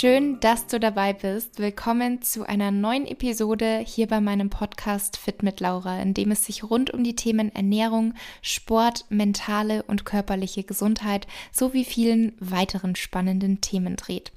Schön, dass du dabei bist. Willkommen zu einer neuen Episode hier bei meinem Podcast Fit mit Laura, in dem es sich rund um die Themen Ernährung, Sport, mentale und körperliche Gesundheit sowie vielen weiteren spannenden Themen dreht.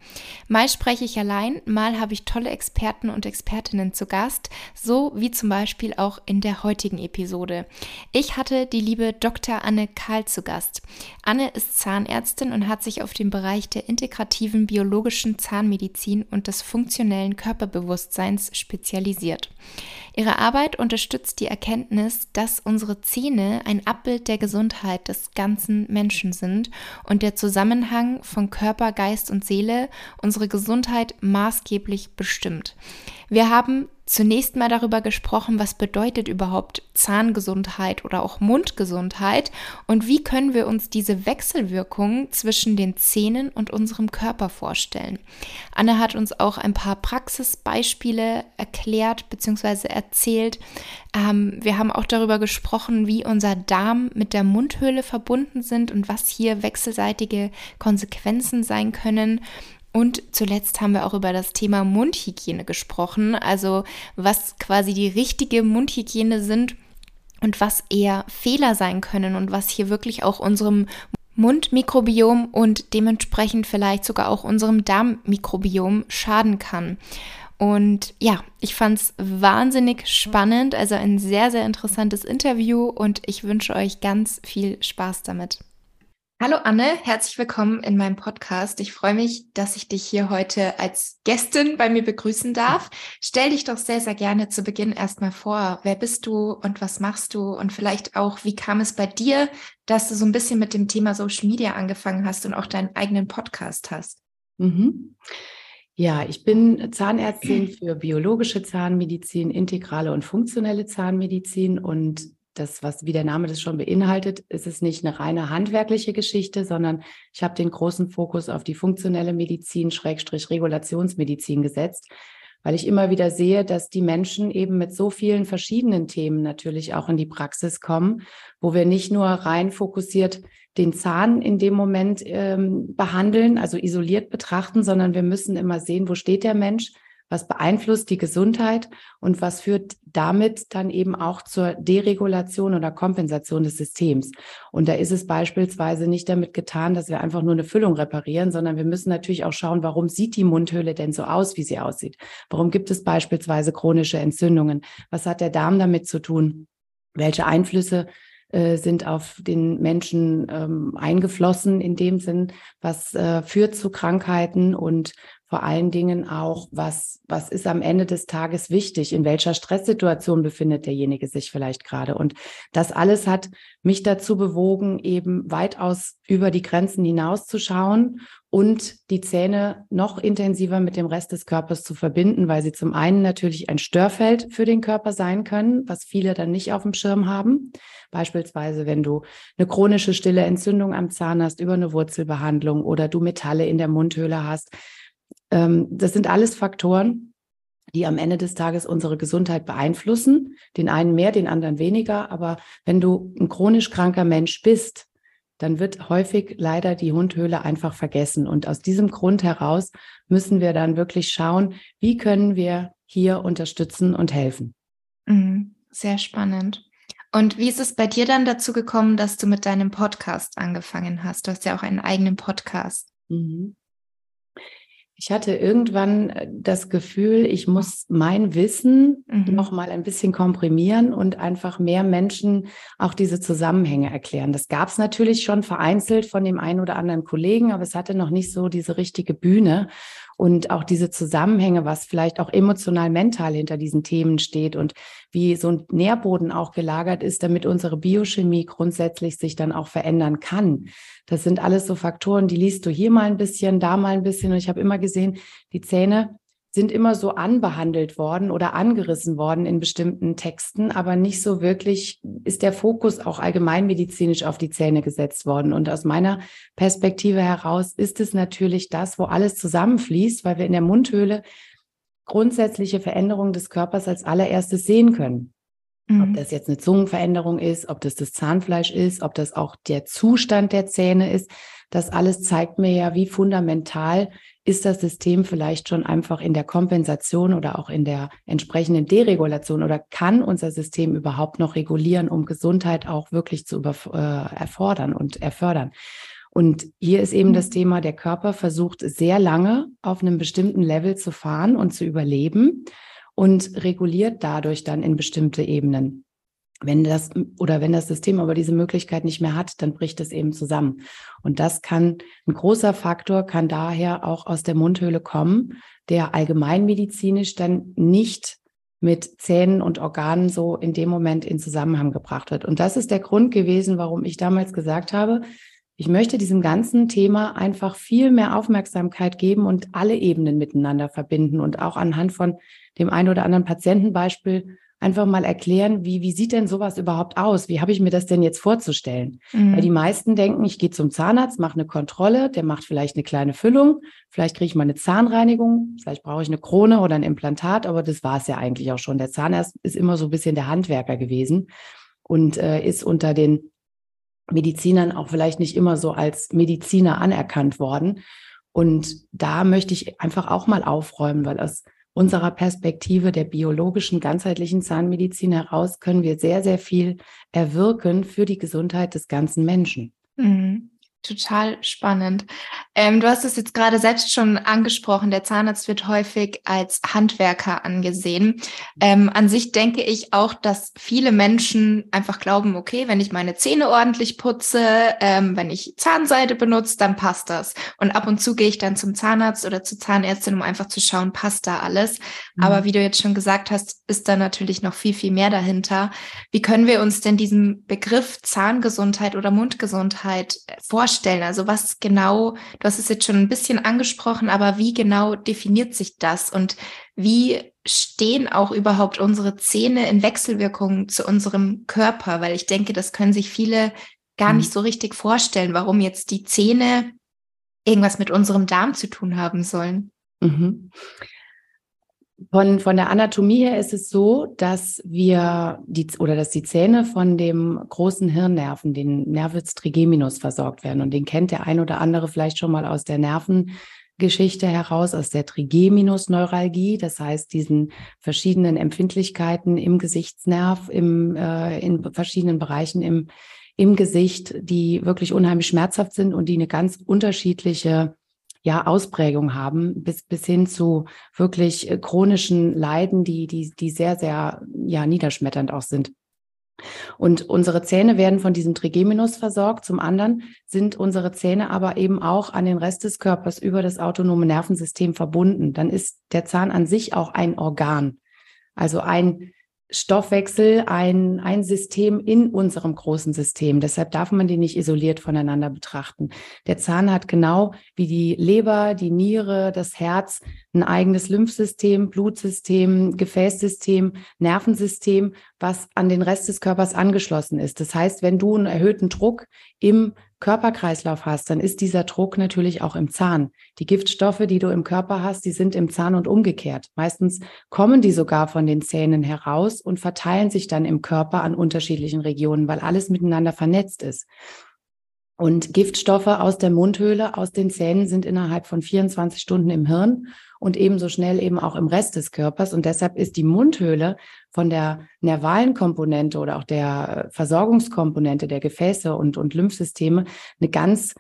Mal spreche ich allein, mal habe ich tolle Experten und Expertinnen zu Gast, so wie zum Beispiel auch in der heutigen Episode. Ich hatte die liebe Dr. Anne Kahl zu Gast. Anne ist Zahnärztin und hat sich auf den Bereich der integrativen biologischen Zahnmedizin und des funktionellen Körperbewusstseins spezialisiert. Ihre Arbeit unterstützt die Erkenntnis, dass unsere Zähne ein Abbild der Gesundheit des ganzen Menschen sind und der Zusammenhang von Körper, Geist und Seele unsere Gesundheit maßgeblich bestimmt. Wir haben zunächst mal darüber gesprochen, was bedeutet überhaupt Zahngesundheit oder auch Mundgesundheit und wie können wir uns diese Wechselwirkung zwischen den Zähnen und unserem Körper vorstellen. Anne hat uns auch ein paar Praxisbeispiele erklärt bzw. erzählt. Ähm, wir haben auch darüber gesprochen, wie unser Darm mit der Mundhöhle verbunden sind und was hier wechselseitige Konsequenzen sein können. Und zuletzt haben wir auch über das Thema Mundhygiene gesprochen, also was quasi die richtige Mundhygiene sind und was eher Fehler sein können und was hier wirklich auch unserem Mundmikrobiom und dementsprechend vielleicht sogar auch unserem Darmmikrobiom schaden kann. Und ja, ich fand es wahnsinnig spannend, also ein sehr, sehr interessantes Interview und ich wünsche euch ganz viel Spaß damit. Hallo Anne, herzlich willkommen in meinem Podcast. Ich freue mich, dass ich dich hier heute als Gästin bei mir begrüßen darf. Stell dich doch sehr, sehr gerne zu Beginn erstmal vor. Wer bist du und was machst du? Und vielleicht auch, wie kam es bei dir, dass du so ein bisschen mit dem Thema Social Media angefangen hast und auch deinen eigenen Podcast hast? Mhm. Ja, ich bin Zahnärztin für biologische Zahnmedizin, integrale und funktionelle Zahnmedizin und das, was wie der Name das schon beinhaltet, ist es nicht eine reine handwerkliche Geschichte, sondern ich habe den großen Fokus auf die funktionelle Medizin, Schrägstrich Regulationsmedizin gesetzt, weil ich immer wieder sehe, dass die Menschen eben mit so vielen verschiedenen Themen natürlich auch in die Praxis kommen, wo wir nicht nur rein fokussiert den Zahn in dem Moment ähm, behandeln, also isoliert betrachten, sondern wir müssen immer sehen, wo steht der Mensch, was beeinflusst die Gesundheit und was führt damit dann eben auch zur Deregulation oder Kompensation des Systems. Und da ist es beispielsweise nicht damit getan, dass wir einfach nur eine Füllung reparieren, sondern wir müssen natürlich auch schauen, warum sieht die Mundhöhle denn so aus, wie sie aussieht? Warum gibt es beispielsweise chronische Entzündungen? Was hat der Darm damit zu tun? Welche Einflüsse äh, sind auf den Menschen ähm, eingeflossen in dem Sinn, was äh, führt zu Krankheiten und vor allen Dingen auch, was, was ist am Ende des Tages wichtig? In welcher Stresssituation befindet derjenige sich vielleicht gerade? Und das alles hat mich dazu bewogen, eben weitaus über die Grenzen hinauszuschauen und die Zähne noch intensiver mit dem Rest des Körpers zu verbinden, weil sie zum einen natürlich ein Störfeld für den Körper sein können, was viele dann nicht auf dem Schirm haben. Beispielsweise, wenn du eine chronische stille Entzündung am Zahn hast über eine Wurzelbehandlung oder du Metalle in der Mundhöhle hast, das sind alles Faktoren, die am Ende des Tages unsere Gesundheit beeinflussen. Den einen mehr, den anderen weniger. Aber wenn du ein chronisch kranker Mensch bist, dann wird häufig leider die Hundhöhle einfach vergessen. Und aus diesem Grund heraus müssen wir dann wirklich schauen, wie können wir hier unterstützen und helfen. Mhm. Sehr spannend. Und wie ist es bei dir dann dazu gekommen, dass du mit deinem Podcast angefangen hast? Du hast ja auch einen eigenen Podcast. Mhm. Ich hatte irgendwann äh, das Gefühl, ich muss mein Wissen mhm. noch mal ein bisschen komprimieren und einfach mehr Menschen auch diese Zusammenhänge erklären. Das gab es natürlich schon vereinzelt von dem einen oder anderen Kollegen, aber es hatte noch nicht so diese richtige Bühne und auch diese Zusammenhänge, was vielleicht auch emotional, mental hinter diesen Themen steht und wie so ein Nährboden auch gelagert ist, damit unsere Biochemie grundsätzlich sich dann auch verändern kann. Das sind alles so Faktoren, die liest du hier mal ein bisschen, da mal ein bisschen. Und ich habe immer gesehen, die Zähne sind immer so anbehandelt worden oder angerissen worden in bestimmten Texten, aber nicht so wirklich ist der Fokus auch allgemeinmedizinisch auf die Zähne gesetzt worden. Und aus meiner Perspektive heraus ist es natürlich das, wo alles zusammenfließt, weil wir in der Mundhöhle grundsätzliche Veränderungen des Körpers als allererstes sehen können. Mhm. Ob das jetzt eine Zungenveränderung ist, ob das das Zahnfleisch ist, ob das auch der Zustand der Zähne ist. Das alles zeigt mir ja, wie fundamental ist das System vielleicht schon einfach in der Kompensation oder auch in der entsprechenden Deregulation oder kann unser System überhaupt noch regulieren, um Gesundheit auch wirklich zu äh, erfordern und erfördern. Und hier ist eben das mhm. Thema, der Körper versucht sehr lange auf einem bestimmten Level zu fahren und zu überleben und reguliert dadurch dann in bestimmte Ebenen. Wenn das oder wenn das System aber diese Möglichkeit nicht mehr hat, dann bricht es eben zusammen. Und das kann ein großer Faktor kann daher auch aus der Mundhöhle kommen, der allgemeinmedizinisch dann nicht mit Zähnen und Organen so in dem Moment in Zusammenhang gebracht wird. Und das ist der Grund gewesen, warum ich damals gesagt habe, ich möchte diesem ganzen Thema einfach viel mehr Aufmerksamkeit geben und alle Ebenen miteinander verbinden und auch anhand von dem einen oder anderen Patientenbeispiel einfach mal erklären, wie, wie sieht denn sowas überhaupt aus? Wie habe ich mir das denn jetzt vorzustellen? Mhm. Weil die meisten denken, ich gehe zum Zahnarzt, mache eine Kontrolle, der macht vielleicht eine kleine Füllung, vielleicht kriege ich mal eine Zahnreinigung, vielleicht brauche ich eine Krone oder ein Implantat, aber das war es ja eigentlich auch schon. Der Zahnarzt ist immer so ein bisschen der Handwerker gewesen und äh, ist unter den Medizinern auch vielleicht nicht immer so als Mediziner anerkannt worden. Und da möchte ich einfach auch mal aufräumen, weil aus unserer Perspektive der biologischen, ganzheitlichen Zahnmedizin heraus können wir sehr, sehr viel erwirken für die Gesundheit des ganzen Menschen. Mhm. Total spannend. Ähm, du hast es jetzt gerade selbst schon angesprochen. Der Zahnarzt wird häufig als Handwerker angesehen. Ähm, an sich denke ich auch, dass viele Menschen einfach glauben, okay, wenn ich meine Zähne ordentlich putze, ähm, wenn ich Zahnseide benutze, dann passt das. Und ab und zu gehe ich dann zum Zahnarzt oder zur Zahnärztin, um einfach zu schauen, passt da alles. Mhm. Aber wie du jetzt schon gesagt hast, ist da natürlich noch viel, viel mehr dahinter. Wie können wir uns denn diesen Begriff Zahngesundheit oder Mundgesundheit vorstellen? Vorstellen? Also was genau, du hast es jetzt schon ein bisschen angesprochen, aber wie genau definiert sich das und wie stehen auch überhaupt unsere Zähne in Wechselwirkung zu unserem Körper? Weil ich denke, das können sich viele gar nicht mhm. so richtig vorstellen, warum jetzt die Zähne irgendwas mit unserem Darm zu tun haben sollen. Mhm. Von, von der Anatomie her ist es so, dass wir die oder dass die Zähne von dem großen Hirnnerven, den Nervus trigeminus, versorgt werden. Und den kennt der ein oder andere vielleicht schon mal aus der Nervengeschichte heraus, aus der Trigeminusneuralgie, das heißt diesen verschiedenen Empfindlichkeiten im Gesichtsnerv, im, äh, in verschiedenen Bereichen im, im Gesicht, die wirklich unheimlich schmerzhaft sind und die eine ganz unterschiedliche ja Ausprägung haben, bis, bis hin zu wirklich äh, chronischen Leiden, die, die, die sehr, sehr ja, niederschmetternd auch sind. Und unsere Zähne werden von diesem Trigeminus versorgt. Zum anderen sind unsere Zähne aber eben auch an den Rest des Körpers über das autonome Nervensystem verbunden. Dann ist der Zahn an sich auch ein Organ. Also ein Stoffwechsel ein, ein System in unserem großen System. Deshalb darf man die nicht isoliert voneinander betrachten. Der Zahn hat genau wie die Leber, die Niere, das Herz ein eigenes Lymphsystem, Blutsystem, Gefäßsystem, Nervensystem, was an den Rest des Körpers angeschlossen ist. Das heißt, wenn du einen erhöhten Druck im Körperkreislauf hast, dann ist dieser Druck natürlich auch im Zahn. Die Giftstoffe, die du im Körper hast, die sind im Zahn und umgekehrt. Meistens kommen die sogar von den Zähnen heraus und verteilen sich dann im Körper an unterschiedlichen Regionen, weil alles miteinander vernetzt ist. Und Giftstoffe aus der Mundhöhle, aus den Zähnen sind innerhalb von 24 Stunden im Hirn und ebenso schnell eben auch im Rest des Körpers. Und deshalb ist die Mundhöhle von der nervalen Komponente oder auch der Versorgungskomponente der Gefäße und, und Lymphsysteme eine ganz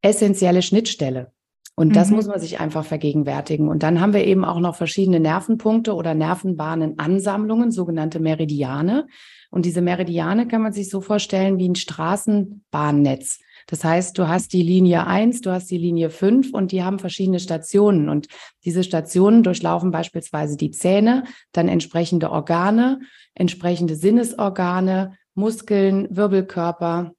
essentielle Schnittstelle. Und das mhm. muss man sich einfach vergegenwärtigen. Und dann haben wir eben auch noch verschiedene Nervenpunkte oder Nervenbahnenansammlungen, sogenannte Meridiane. Und diese Meridiane kann man sich so vorstellen wie ein Straßenbahnnetz. Das heißt, du hast die Linie 1, du hast die Linie 5 und die haben verschiedene Stationen. Und diese Stationen durchlaufen beispielsweise die Zähne, dann entsprechende Organe, entsprechende Sinnesorgane, Muskeln, Wirbelkörper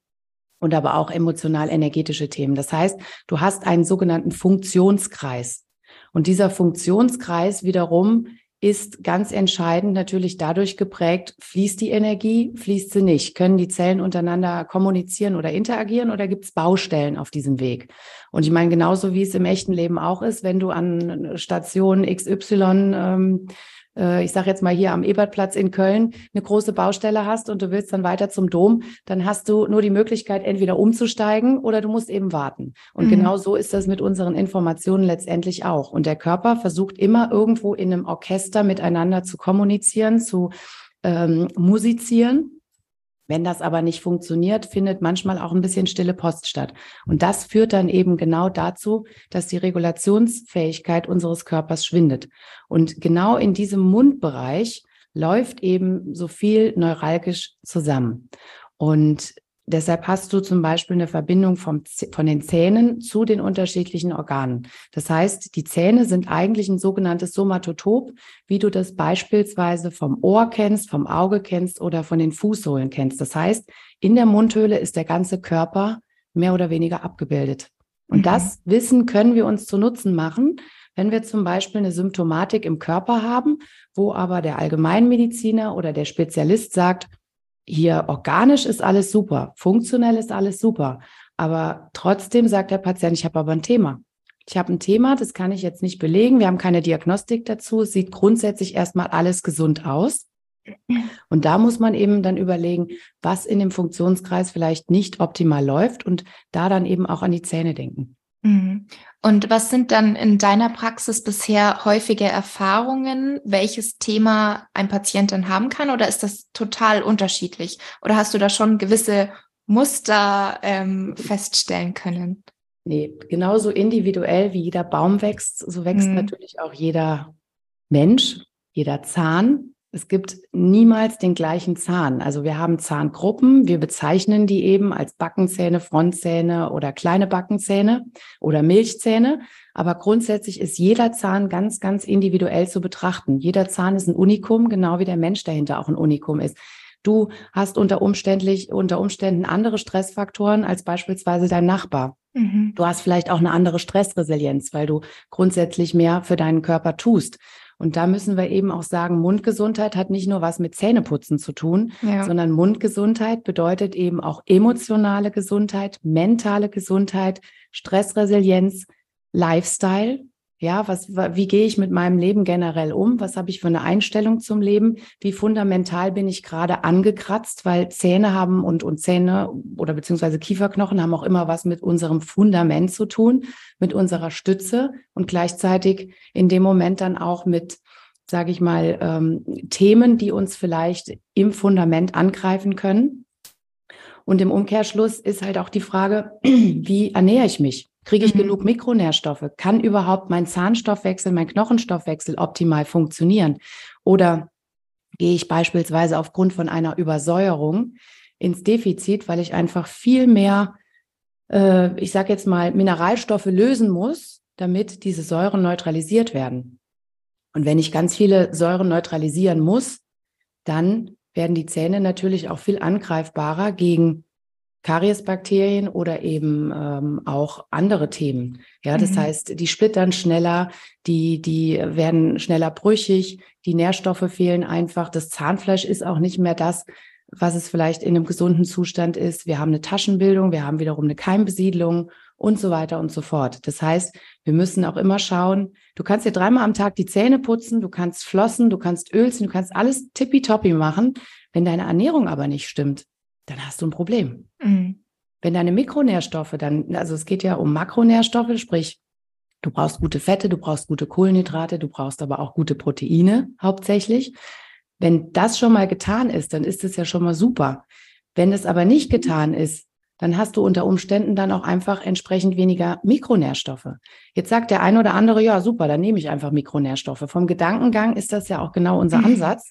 und aber auch emotional-energetische Themen. Das heißt, du hast einen sogenannten Funktionskreis. Und dieser Funktionskreis wiederum ist ganz entscheidend natürlich dadurch geprägt, fließt die Energie, fließt sie nicht? Können die Zellen untereinander kommunizieren oder interagieren oder gibt es Baustellen auf diesem Weg? Und ich meine, genauso wie es im echten Leben auch ist, wenn du an Station XY ähm, äh, ich sage jetzt mal hier am Ebertplatz in Köln, eine große Baustelle hast und du willst dann weiter zum Dom, dann hast du nur die Möglichkeit, entweder umzusteigen oder du musst eben warten. Und mhm. genau so ist das mit unseren Informationen letztendlich auch. Und der Körper versucht immer irgendwo in einem Orchester miteinander zu kommunizieren, zu ähm, musizieren. Wenn das aber nicht funktioniert, findet manchmal auch ein bisschen stille Post statt. Und das führt dann eben genau dazu, dass die Regulationsfähigkeit unseres Körpers schwindet. Und genau in diesem Mundbereich läuft eben so viel neuralgisch zusammen. Und Deshalb hast du zum Beispiel eine Verbindung vom, von den Zähnen zu den unterschiedlichen Organen. Das heißt, die Zähne sind eigentlich ein sogenanntes Somatotop, wie du das beispielsweise vom Ohr kennst, vom Auge kennst oder von den Fußsohlen kennst. Das heißt, in der Mundhöhle ist der ganze Körper mehr oder weniger abgebildet. Und mhm. das Wissen können wir uns zu Nutzen machen, wenn wir zum Beispiel eine Symptomatik im Körper haben, wo aber der Allgemeinmediziner oder der Spezialist sagt, hier organisch ist alles super, funktionell ist alles super, aber trotzdem sagt der Patient, ich habe aber ein Thema. Ich habe ein Thema, das kann ich jetzt nicht belegen. Wir haben keine Diagnostik dazu. Es sieht grundsätzlich erstmal alles gesund aus. Und da muss man eben dann überlegen, was in dem Funktionskreis vielleicht nicht optimal läuft und da dann eben auch an die Zähne denken. Und was sind dann in deiner Praxis bisher häufige Erfahrungen, welches Thema ein Patient dann haben kann? Oder ist das total unterschiedlich? Oder hast du da schon gewisse Muster ähm, feststellen können? Nee, genauso individuell wie jeder Baum wächst, so wächst mhm. natürlich auch jeder Mensch, jeder Zahn. Es gibt niemals den gleichen Zahn. Also wir haben Zahngruppen, wir bezeichnen die eben als Backenzähne, Frontzähne oder kleine Backenzähne oder Milchzähne. Aber grundsätzlich ist jeder Zahn ganz, ganz individuell zu betrachten. Jeder Zahn ist ein Unikum, genau wie der Mensch dahinter auch ein Unikum ist. Du hast unter, umständlich, unter Umständen andere Stressfaktoren als beispielsweise dein Nachbar. Mhm. Du hast vielleicht auch eine andere Stressresilienz, weil du grundsätzlich mehr für deinen Körper tust. Und da müssen wir eben auch sagen, Mundgesundheit hat nicht nur was mit Zähneputzen zu tun, ja. sondern Mundgesundheit bedeutet eben auch emotionale Gesundheit, mentale Gesundheit, Stressresilienz, Lifestyle. Ja, was, wie gehe ich mit meinem Leben generell um? Was habe ich für eine Einstellung zum Leben? Wie fundamental bin ich gerade angekratzt? Weil Zähne haben und, und Zähne oder beziehungsweise Kieferknochen haben auch immer was mit unserem Fundament zu tun, mit unserer Stütze und gleichzeitig in dem Moment dann auch mit, sage ich mal, ähm, Themen, die uns vielleicht im Fundament angreifen können. Und im Umkehrschluss ist halt auch die Frage, wie ernähre ich mich? Kriege ich mhm. genug Mikronährstoffe? Kann überhaupt mein Zahnstoffwechsel, mein Knochenstoffwechsel optimal funktionieren? Oder gehe ich beispielsweise aufgrund von einer Übersäuerung ins Defizit, weil ich einfach viel mehr, äh, ich sage jetzt mal, Mineralstoffe lösen muss, damit diese Säuren neutralisiert werden. Und wenn ich ganz viele Säuren neutralisieren muss, dann werden die Zähne natürlich auch viel angreifbarer gegen Kariesbakterien oder eben ähm, auch andere Themen. Ja, das mhm. heißt, die splittern schneller, die, die werden schneller brüchig, die Nährstoffe fehlen einfach. Das Zahnfleisch ist auch nicht mehr das, was es vielleicht in einem gesunden Zustand ist. Wir haben eine Taschenbildung, wir haben wiederum eine Keimbesiedlung und so weiter und so fort. Das heißt, wir müssen auch immer schauen, du kannst dir dreimal am Tag die Zähne putzen, du kannst flossen, du kannst Öl ziehen, du kannst alles tippitoppi machen. Wenn deine Ernährung aber nicht stimmt, dann hast du ein Problem. Mhm. Wenn deine Mikronährstoffe dann, also es geht ja um Makronährstoffe, sprich, du brauchst gute Fette, du brauchst gute Kohlenhydrate, du brauchst aber auch gute Proteine hauptsächlich. Wenn das schon mal getan ist, dann ist es ja schon mal super. Wenn es aber nicht getan ist, dann hast du unter Umständen dann auch einfach entsprechend weniger Mikronährstoffe. Jetzt sagt der eine oder andere, ja, super, dann nehme ich einfach Mikronährstoffe. Vom Gedankengang ist das ja auch genau unser Ansatz.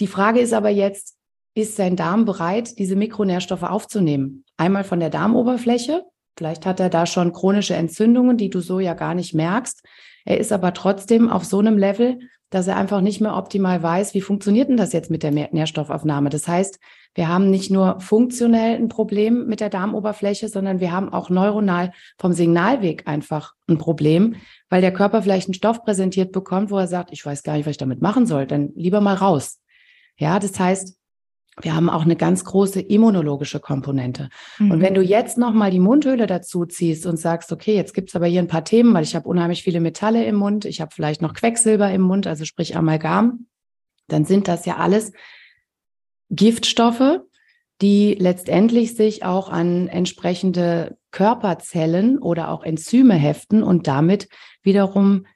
Die Frage ist aber jetzt, ist sein Darm bereit, diese Mikronährstoffe aufzunehmen. Einmal von der Darmoberfläche. Vielleicht hat er da schon chronische Entzündungen, die du so ja gar nicht merkst. Er ist aber trotzdem auf so einem Level, dass er einfach nicht mehr optimal weiß, wie funktioniert denn das jetzt mit der Nährstoffaufnahme. Das heißt, wir haben nicht nur funktionell ein Problem mit der Darmoberfläche, sondern wir haben auch neuronal vom Signalweg einfach ein Problem, weil der Körper vielleicht einen Stoff präsentiert bekommt, wo er sagt, ich weiß gar nicht, was ich damit machen soll, dann lieber mal raus. Ja, das heißt, wir haben auch eine ganz große immunologische Komponente. Mhm. Und wenn du jetzt nochmal die Mundhöhle dazu ziehst und sagst, okay, jetzt gibt's aber hier ein paar Themen, weil ich habe unheimlich viele Metalle im Mund, ich habe vielleicht noch Quecksilber im Mund, also sprich Amalgam, dann sind das ja alles Giftstoffe, die letztendlich sich auch an entsprechende Körperzellen oder auch Enzyme heften und damit wiederum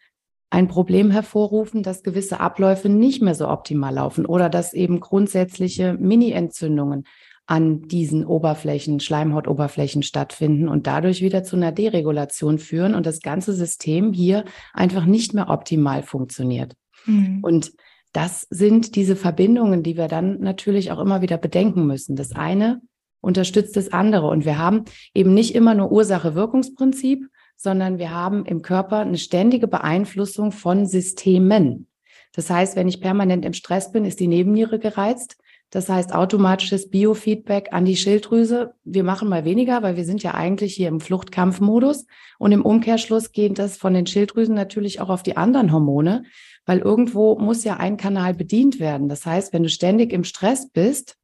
ein Problem hervorrufen, dass gewisse Abläufe nicht mehr so optimal laufen oder dass eben grundsätzliche Mini-Entzündungen an diesen Oberflächen, Schleimhautoberflächen stattfinden und dadurch wieder zu einer Deregulation führen und das ganze System hier einfach nicht mehr optimal funktioniert. Mhm. Und das sind diese Verbindungen, die wir dann natürlich auch immer wieder bedenken müssen. Das eine unterstützt das andere und wir haben eben nicht immer nur Ursache-Wirkungsprinzip, sondern wir haben im Körper eine ständige Beeinflussung von Systemen. Das heißt, wenn ich permanent im Stress bin, ist die Nebenniere gereizt. Das heißt, automatisches Biofeedback an die Schilddrüse. Wir machen mal weniger, weil wir sind ja eigentlich hier im Fluchtkampfmodus. Und im Umkehrschluss geht das von den Schilddrüsen natürlich auch auf die anderen Hormone, weil irgendwo muss ja ein Kanal bedient werden. Das heißt, wenn du ständig im Stress bist,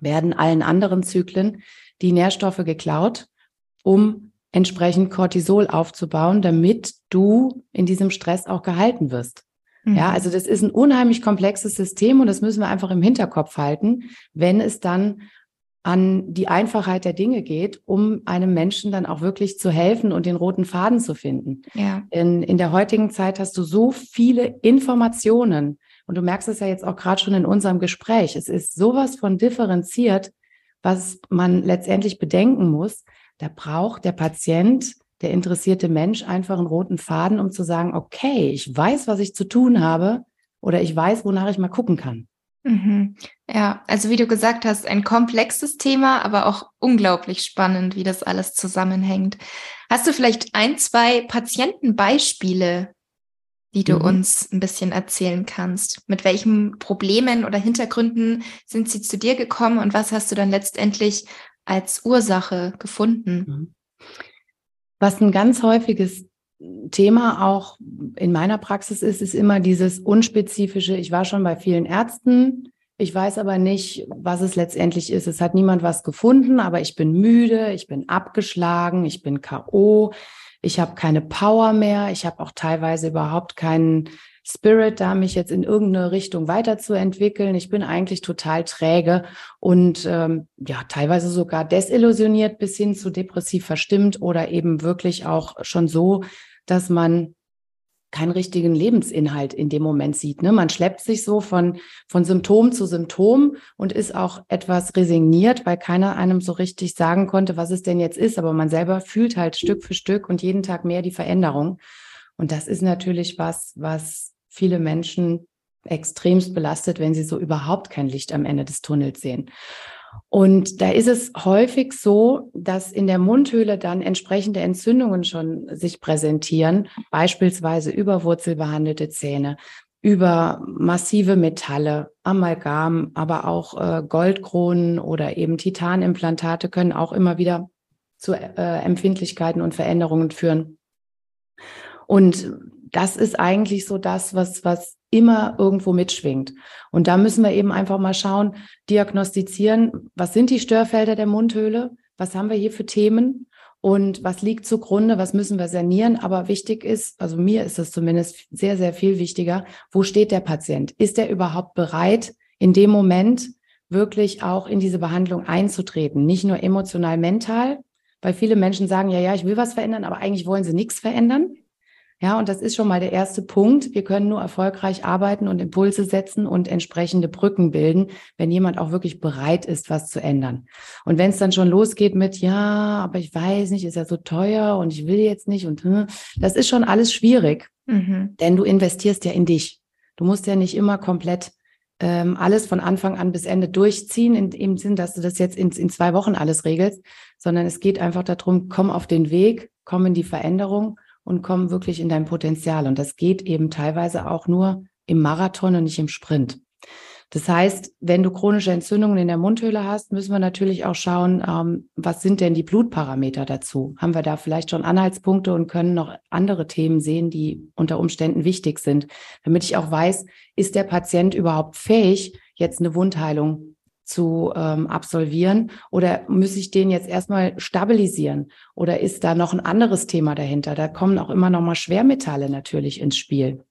werden allen anderen Zyklen die Nährstoffe geklaut, um entsprechend Cortisol aufzubauen, damit du in diesem Stress auch gehalten wirst. Mhm. Ja, also das ist ein unheimlich komplexes System und das müssen wir einfach im Hinterkopf halten, wenn es dann an die Einfachheit der Dinge geht, um einem Menschen dann auch wirklich zu helfen und den roten Faden zu finden. Ja. In, in der heutigen Zeit hast du so viele Informationen und du merkst es ja jetzt auch gerade schon in unserem Gespräch. Es ist sowas von differenziert, was man letztendlich bedenken muss, da braucht der Patient, der interessierte Mensch einfach einen roten Faden, um zu sagen, okay, ich weiß, was ich zu tun habe oder ich weiß, wonach ich mal gucken kann. Mhm. Ja, also wie du gesagt hast, ein komplexes Thema, aber auch unglaublich spannend, wie das alles zusammenhängt. Hast du vielleicht ein, zwei Patientenbeispiele, die du mhm. uns ein bisschen erzählen kannst? Mit welchen Problemen oder Hintergründen sind sie zu dir gekommen und was hast du dann letztendlich als Ursache gefunden? Mhm. Was ein ganz häufiges Thema auch in meiner Praxis ist, ist immer dieses unspezifische. Ich war schon bei vielen Ärzten, ich weiß aber nicht, was es letztendlich ist. Es hat niemand was gefunden, aber ich bin müde, ich bin abgeschlagen, ich bin KO, ich habe keine Power mehr, ich habe auch teilweise überhaupt keinen Spirit, da mich jetzt in irgendeine Richtung weiterzuentwickeln. Ich bin eigentlich total träge und ähm, ja, teilweise sogar desillusioniert bis hin zu depressiv verstimmt oder eben wirklich auch schon so, dass man keinen richtigen Lebensinhalt in dem Moment sieht. Ne? Man schleppt sich so von, von Symptom zu Symptom und ist auch etwas resigniert, weil keiner einem so richtig sagen konnte, was es denn jetzt ist. Aber man selber fühlt halt Stück für Stück und jeden Tag mehr die Veränderung. Und das ist natürlich was, was viele Menschen extremst belastet, wenn sie so überhaupt kein Licht am Ende des Tunnels sehen. Und da ist es häufig so, dass in der Mundhöhle dann entsprechende Entzündungen schon sich präsentieren, beispielsweise über wurzelbehandelte Zähne, über massive Metalle, Amalgam, aber auch äh, Goldkronen oder eben Titanimplantate können auch immer wieder zu äh, Empfindlichkeiten und Veränderungen führen. Und das ist eigentlich so das, was, was immer irgendwo mitschwingt. Und da müssen wir eben einfach mal schauen, diagnostizieren, was sind die Störfelder der Mundhöhle? Was haben wir hier für Themen? Und was liegt zugrunde? Was müssen wir sanieren? Aber wichtig ist, also mir ist es zumindest sehr, sehr viel wichtiger, wo steht der Patient? Ist er überhaupt bereit, in dem Moment wirklich auch in diese Behandlung einzutreten? Nicht nur emotional, mental, weil viele Menschen sagen, ja, ja, ich will was verändern, aber eigentlich wollen sie nichts verändern. Ja, und das ist schon mal der erste Punkt. Wir können nur erfolgreich arbeiten und Impulse setzen und entsprechende Brücken bilden, wenn jemand auch wirklich bereit ist, was zu ändern. Und wenn es dann schon losgeht mit, ja, aber ich weiß nicht, ist ja so teuer und ich will jetzt nicht und hm, das ist schon alles schwierig, mhm. denn du investierst ja in dich. Du musst ja nicht immer komplett ähm, alles von Anfang an bis Ende durchziehen, in dem Sinn, dass du das jetzt in, in zwei Wochen alles regelst, sondern es geht einfach darum, komm auf den Weg, komm in die Veränderung und komm wirklich in dein Potenzial. Und das geht eben teilweise auch nur im Marathon und nicht im Sprint. Das heißt, wenn du chronische Entzündungen in der Mundhöhle hast, müssen wir natürlich auch schauen, ähm, was sind denn die Blutparameter dazu? Haben wir da vielleicht schon Anhaltspunkte und können noch andere Themen sehen, die unter Umständen wichtig sind, damit ich auch weiß, ist der Patient überhaupt fähig, jetzt eine Wundheilung zu ähm, absolvieren? Oder muss ich den jetzt erstmal stabilisieren? Oder ist da noch ein anderes Thema dahinter? Da kommen auch immer noch mal Schwermetalle natürlich ins Spiel.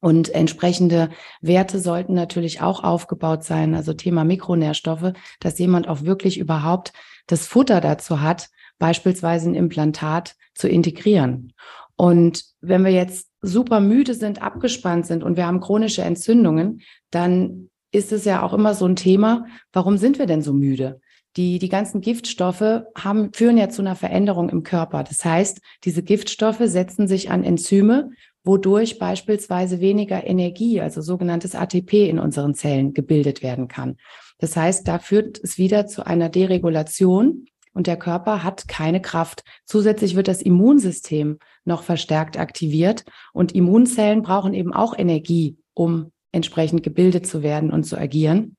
Und entsprechende Werte sollten natürlich auch aufgebaut sein. Also Thema Mikronährstoffe, dass jemand auch wirklich überhaupt das Futter dazu hat, beispielsweise ein Implantat zu integrieren. Und wenn wir jetzt super müde sind, abgespannt sind und wir haben chronische Entzündungen, dann ist es ja auch immer so ein Thema, warum sind wir denn so müde? Die, die ganzen Giftstoffe haben, führen ja zu einer Veränderung im Körper. Das heißt, diese Giftstoffe setzen sich an Enzyme wodurch beispielsweise weniger Energie, also sogenanntes ATP in unseren Zellen gebildet werden kann. Das heißt, da führt es wieder zu einer Deregulation und der Körper hat keine Kraft. Zusätzlich wird das Immunsystem noch verstärkt aktiviert und Immunzellen brauchen eben auch Energie, um entsprechend gebildet zu werden und zu agieren.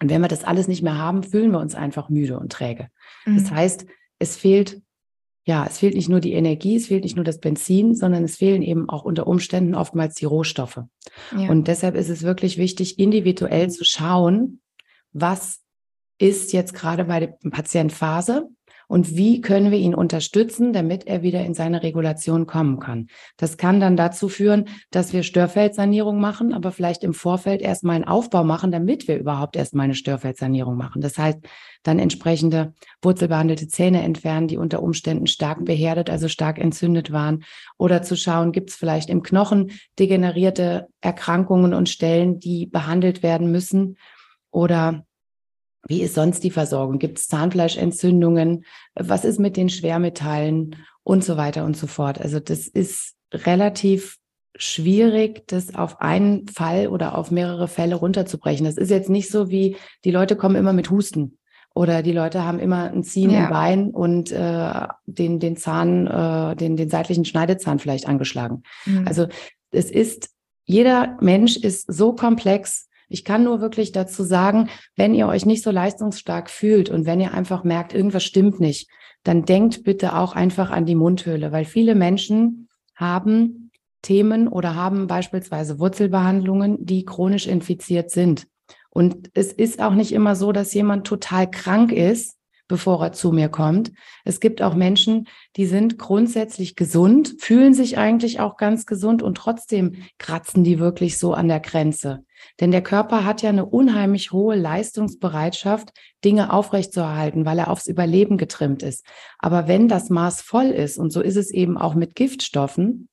Und wenn wir das alles nicht mehr haben, fühlen wir uns einfach müde und träge. Mhm. Das heißt, es fehlt ja, es fehlt nicht nur die Energie, es fehlt nicht nur das Benzin, sondern es fehlen eben auch unter Umständen oftmals die Rohstoffe. Ja. Und deshalb ist es wirklich wichtig, individuell zu schauen, was ist jetzt gerade bei der Patientphase und wie können wir ihn unterstützen, damit er wieder in seine Regulation kommen kann. Das kann dann dazu führen, dass wir Störfeldsanierung machen, aber vielleicht im Vorfeld erstmal einen Aufbau machen, damit wir überhaupt erstmal eine Störfeldsanierung machen. Das heißt, dann entsprechende wurzelbehandelte Zähne entfernen, die unter Umständen stark beherdet, also stark entzündet waren. Oder zu schauen, gibt es vielleicht im Knochen degenerierte Erkrankungen und Stellen, die behandelt werden müssen. Oder wie ist sonst die Versorgung? Gibt es Zahnfleischentzündungen? Was ist mit den Schwermetallen und so weiter und so fort? Also das ist relativ schwierig, das auf einen Fall oder auf mehrere Fälle runterzubrechen. Das ist jetzt nicht so wie, die Leute kommen immer mit Husten oder die Leute haben immer ein Ziehen ja. im Bein und äh, den, den Zahn, äh, den, den seitlichen Schneidezahn vielleicht angeschlagen. Mhm. Also es ist, jeder Mensch ist so komplex, ich kann nur wirklich dazu sagen, wenn ihr euch nicht so leistungsstark fühlt und wenn ihr einfach merkt, irgendwas stimmt nicht, dann denkt bitte auch einfach an die Mundhöhle, weil viele Menschen haben Themen oder haben beispielsweise Wurzelbehandlungen, die chronisch infiziert sind. Und es ist auch nicht immer so, dass jemand total krank ist, bevor er zu mir kommt. Es gibt auch Menschen, die sind grundsätzlich gesund, fühlen sich eigentlich auch ganz gesund und trotzdem kratzen die wirklich so an der Grenze. Denn der Körper hat ja eine unheimlich hohe Leistungsbereitschaft, Dinge aufrechtzuerhalten, weil er aufs Überleben getrimmt ist. Aber wenn das Maß voll ist, und so ist es eben auch mit Giftstoffen,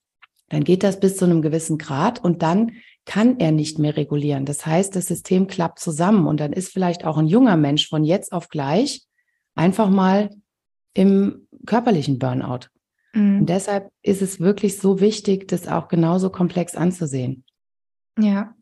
dann geht das bis zu einem gewissen Grad und dann kann er nicht mehr regulieren. Das heißt, das System klappt zusammen und dann ist vielleicht auch ein junger Mensch von jetzt auf gleich einfach mal im körperlichen Burnout. Mhm. Und deshalb ist es wirklich so wichtig, das auch genauso komplex anzusehen. Ja,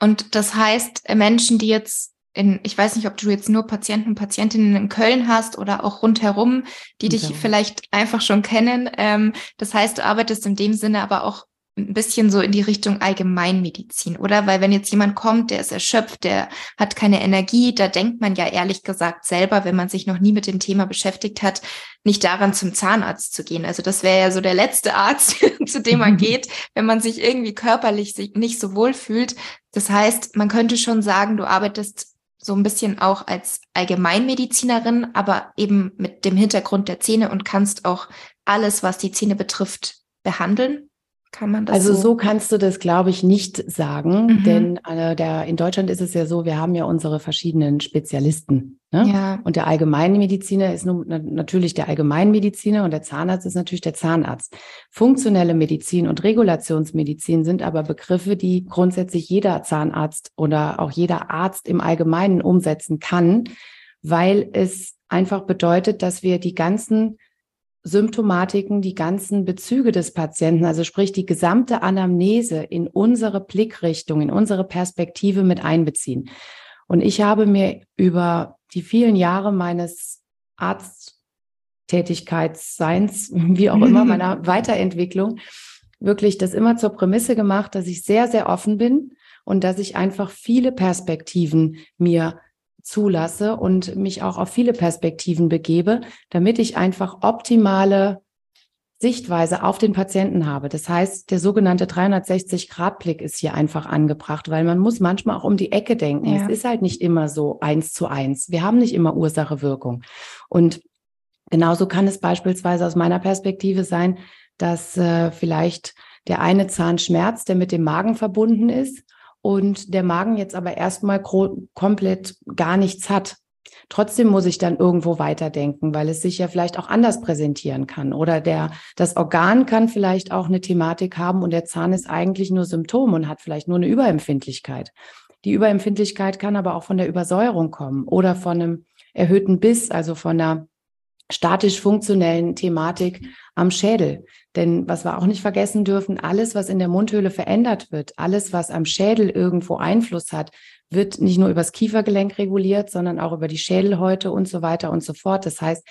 und das heißt, äh, Menschen, die jetzt in, ich weiß nicht, ob du jetzt nur Patienten und Patientinnen in Köln hast oder auch rundherum, die dich vielleicht einfach schon kennen. Ähm, das heißt, du arbeitest in dem Sinne aber auch ein bisschen so in die Richtung Allgemeinmedizin, oder? Weil wenn jetzt jemand kommt, der ist erschöpft, der hat keine Energie, da denkt man ja ehrlich gesagt selber, wenn man sich noch nie mit dem Thema beschäftigt hat, nicht daran zum Zahnarzt zu gehen. Also das wäre ja so der letzte Arzt, zu dem man geht, wenn man sich irgendwie körperlich nicht so wohl fühlt. Das heißt, man könnte schon sagen, du arbeitest so ein bisschen auch als Allgemeinmedizinerin, aber eben mit dem Hintergrund der Zähne und kannst auch alles, was die Zähne betrifft, behandeln. Kann man das also so? so kannst du das, glaube ich, nicht sagen, mhm. denn äh, der, in Deutschland ist es ja so, wir haben ja unsere verschiedenen Spezialisten. Ne? Ja. Und der Allgemeinmediziner ist nun natürlich der Allgemeinmediziner und der Zahnarzt ist natürlich der Zahnarzt. Funktionelle Medizin und Regulationsmedizin sind aber Begriffe, die grundsätzlich jeder Zahnarzt oder auch jeder Arzt im Allgemeinen umsetzen kann, weil es einfach bedeutet, dass wir die ganzen Symptomatiken, die ganzen Bezüge des Patienten, also sprich die gesamte Anamnese in unsere Blickrichtung, in unsere Perspektive mit einbeziehen. Und ich habe mir über die vielen Jahre meines Arzttätigkeitsseins, wie auch immer, meiner Weiterentwicklung, wirklich das immer zur Prämisse gemacht, dass ich sehr, sehr offen bin und dass ich einfach viele Perspektiven mir zulasse und mich auch auf viele Perspektiven begebe, damit ich einfach optimale Sichtweise auf den Patienten habe. Das heißt, der sogenannte 360-Grad-Blick ist hier einfach angebracht, weil man muss manchmal auch um die Ecke denken. Ja. Es ist halt nicht immer so eins zu eins. Wir haben nicht immer Ursache-Wirkung. Und genauso kann es beispielsweise aus meiner Perspektive sein, dass äh, vielleicht der eine Zahn schmerzt, der mit dem Magen verbunden ist und der Magen jetzt aber erstmal komplett gar nichts hat. Trotzdem muss ich dann irgendwo weiterdenken, weil es sich ja vielleicht auch anders präsentieren kann. Oder der, das Organ kann vielleicht auch eine Thematik haben und der Zahn ist eigentlich nur Symptom und hat vielleicht nur eine Überempfindlichkeit. Die Überempfindlichkeit kann aber auch von der Übersäuerung kommen oder von einem erhöhten Biss, also von einer statisch funktionellen Thematik am Schädel. Denn was wir auch nicht vergessen dürfen, alles, was in der Mundhöhle verändert wird, alles, was am Schädel irgendwo Einfluss hat, wird nicht nur übers Kiefergelenk reguliert, sondern auch über die Schädelhäute und so weiter und so fort. Das heißt,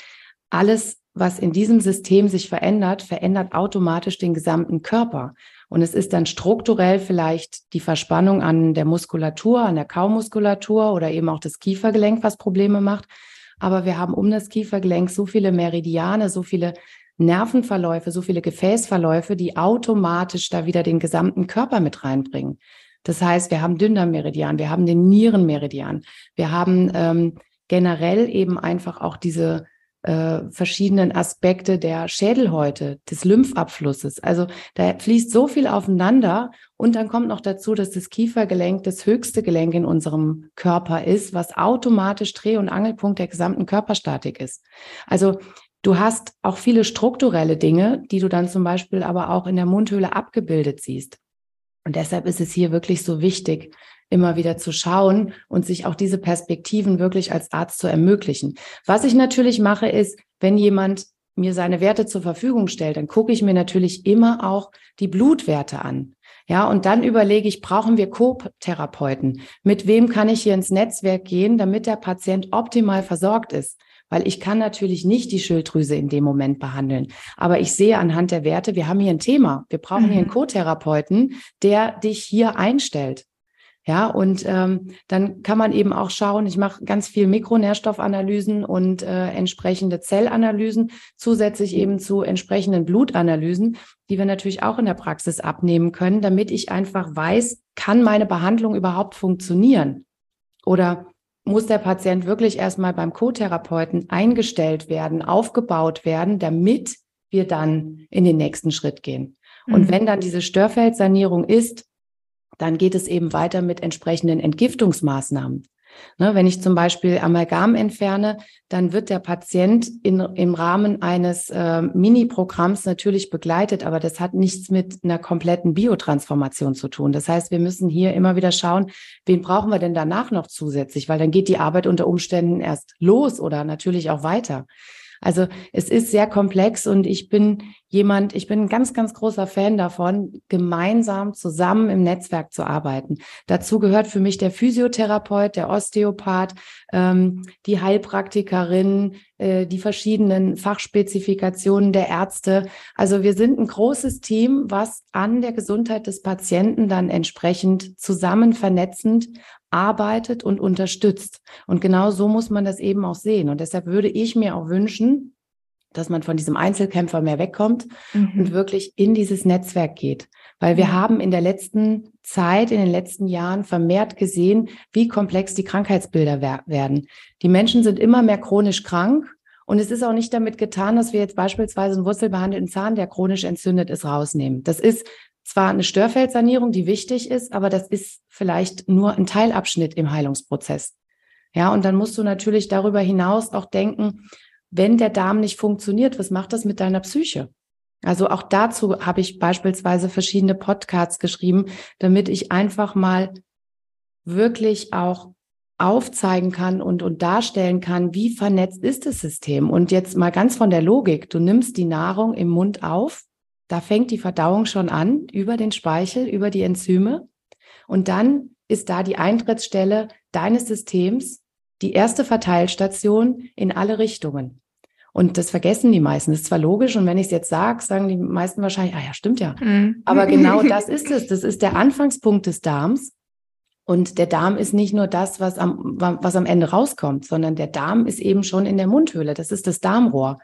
alles, was in diesem System sich verändert, verändert automatisch den gesamten Körper. Und es ist dann strukturell vielleicht die Verspannung an der Muskulatur, an der Kaumuskulatur oder eben auch das Kiefergelenk, was Probleme macht. Aber wir haben um das Kiefergelenk so viele Meridiane, so viele Nervenverläufe, so viele Gefäßverläufe, die automatisch da wieder den gesamten Körper mit reinbringen. Das heißt, wir haben Dünndarmmeridian, wir haben den Nierenmeridian, wir haben ähm, generell eben einfach auch diese äh, verschiedenen Aspekte der Schädelhäute, des Lymphabflusses. Also da fließt so viel aufeinander und dann kommt noch dazu, dass das Kiefergelenk das höchste Gelenk in unserem Körper ist, was automatisch Dreh- und Angelpunkt der gesamten Körperstatik ist. Also Du hast auch viele strukturelle Dinge, die du dann zum Beispiel aber auch in der Mundhöhle abgebildet siehst. Und deshalb ist es hier wirklich so wichtig, immer wieder zu schauen und sich auch diese Perspektiven wirklich als Arzt zu ermöglichen. Was ich natürlich mache, ist, wenn jemand mir seine Werte zur Verfügung stellt, dann gucke ich mir natürlich immer auch die Blutwerte an. Ja, und dann überlege ich, brauchen wir Co-Therapeuten? Mit wem kann ich hier ins Netzwerk gehen, damit der Patient optimal versorgt ist? weil ich kann natürlich nicht die Schilddrüse in dem Moment behandeln. Aber ich sehe anhand der Werte, wir haben hier ein Thema. Wir brauchen mhm. hier einen mhm. Co-Therapeuten, der dich hier einstellt. Ja, und ähm, dann kann man eben auch schauen, ich mache ganz viel Mikronährstoffanalysen und äh, entsprechende Zellanalysen, zusätzlich eben zu entsprechenden Blutanalysen, die wir natürlich auch in der Praxis abnehmen können, damit ich einfach weiß, kann meine Behandlung überhaupt funktionieren? Oder muss der Patient wirklich erstmal beim Co-Therapeuten eingestellt werden, aufgebaut werden, damit wir dann in den nächsten Schritt gehen. Mhm. Und wenn dann diese Störfeldsanierung ist, dann geht es eben weiter mit entsprechenden Entgiftungsmaßnahmen. Ne, wenn ich zum Beispiel Amalgam entferne, dann wird der Patient in, im Rahmen eines äh, Mini-Programms natürlich begleitet, aber das hat nichts mit einer kompletten Biotransformation zu tun. Das heißt, wir müssen hier immer wieder schauen, wen brauchen wir denn danach noch zusätzlich, weil dann geht die Arbeit unter Umständen erst los oder natürlich auch weiter. Also es ist sehr komplex und ich bin jemand, ich bin ein ganz, ganz großer Fan davon, gemeinsam zusammen im Netzwerk zu arbeiten. Dazu gehört für mich der Physiotherapeut, der Osteopath, ähm, die Heilpraktikerin, äh, die verschiedenen Fachspezifikationen der Ärzte. Also wir sind ein großes Team, was an der Gesundheit des Patienten dann entsprechend zusammen vernetzend arbeitet und unterstützt. Und genau so muss man das eben auch sehen. Und deshalb würde ich mir auch wünschen, dass man von diesem Einzelkämpfer mehr wegkommt mhm. und wirklich in dieses Netzwerk geht. Weil wir haben in der letzten Zeit, in den letzten Jahren vermehrt gesehen, wie komplex die Krankheitsbilder werden. Die Menschen sind immer mehr chronisch krank. Und es ist auch nicht damit getan, dass wir jetzt beispielsweise einen wurzelbehandelten Zahn, der chronisch entzündet ist, rausnehmen. Das ist zwar eine Störfeldsanierung, die wichtig ist, aber das ist vielleicht nur ein Teilabschnitt im Heilungsprozess. Ja, und dann musst du natürlich darüber hinaus auch denken, wenn der Darm nicht funktioniert, was macht das mit deiner Psyche? Also auch dazu habe ich beispielsweise verschiedene Podcasts geschrieben, damit ich einfach mal wirklich auch aufzeigen kann und, und darstellen kann, wie vernetzt ist das System. Und jetzt mal ganz von der Logik. Du nimmst die Nahrung im Mund auf, da fängt die Verdauung schon an, über den Speichel, über die Enzyme. Und dann ist da die Eintrittsstelle deines Systems, die erste Verteilstation in alle Richtungen. Und das vergessen die meisten. Das ist zwar logisch und wenn ich es jetzt sage, sagen die meisten wahrscheinlich, ah ja, stimmt ja. Mhm. Aber genau das ist es. Das ist der Anfangspunkt des Darms. Und der Darm ist nicht nur das, was am, was am Ende rauskommt, sondern der Darm ist eben schon in der Mundhöhle. Das ist das Darmrohr.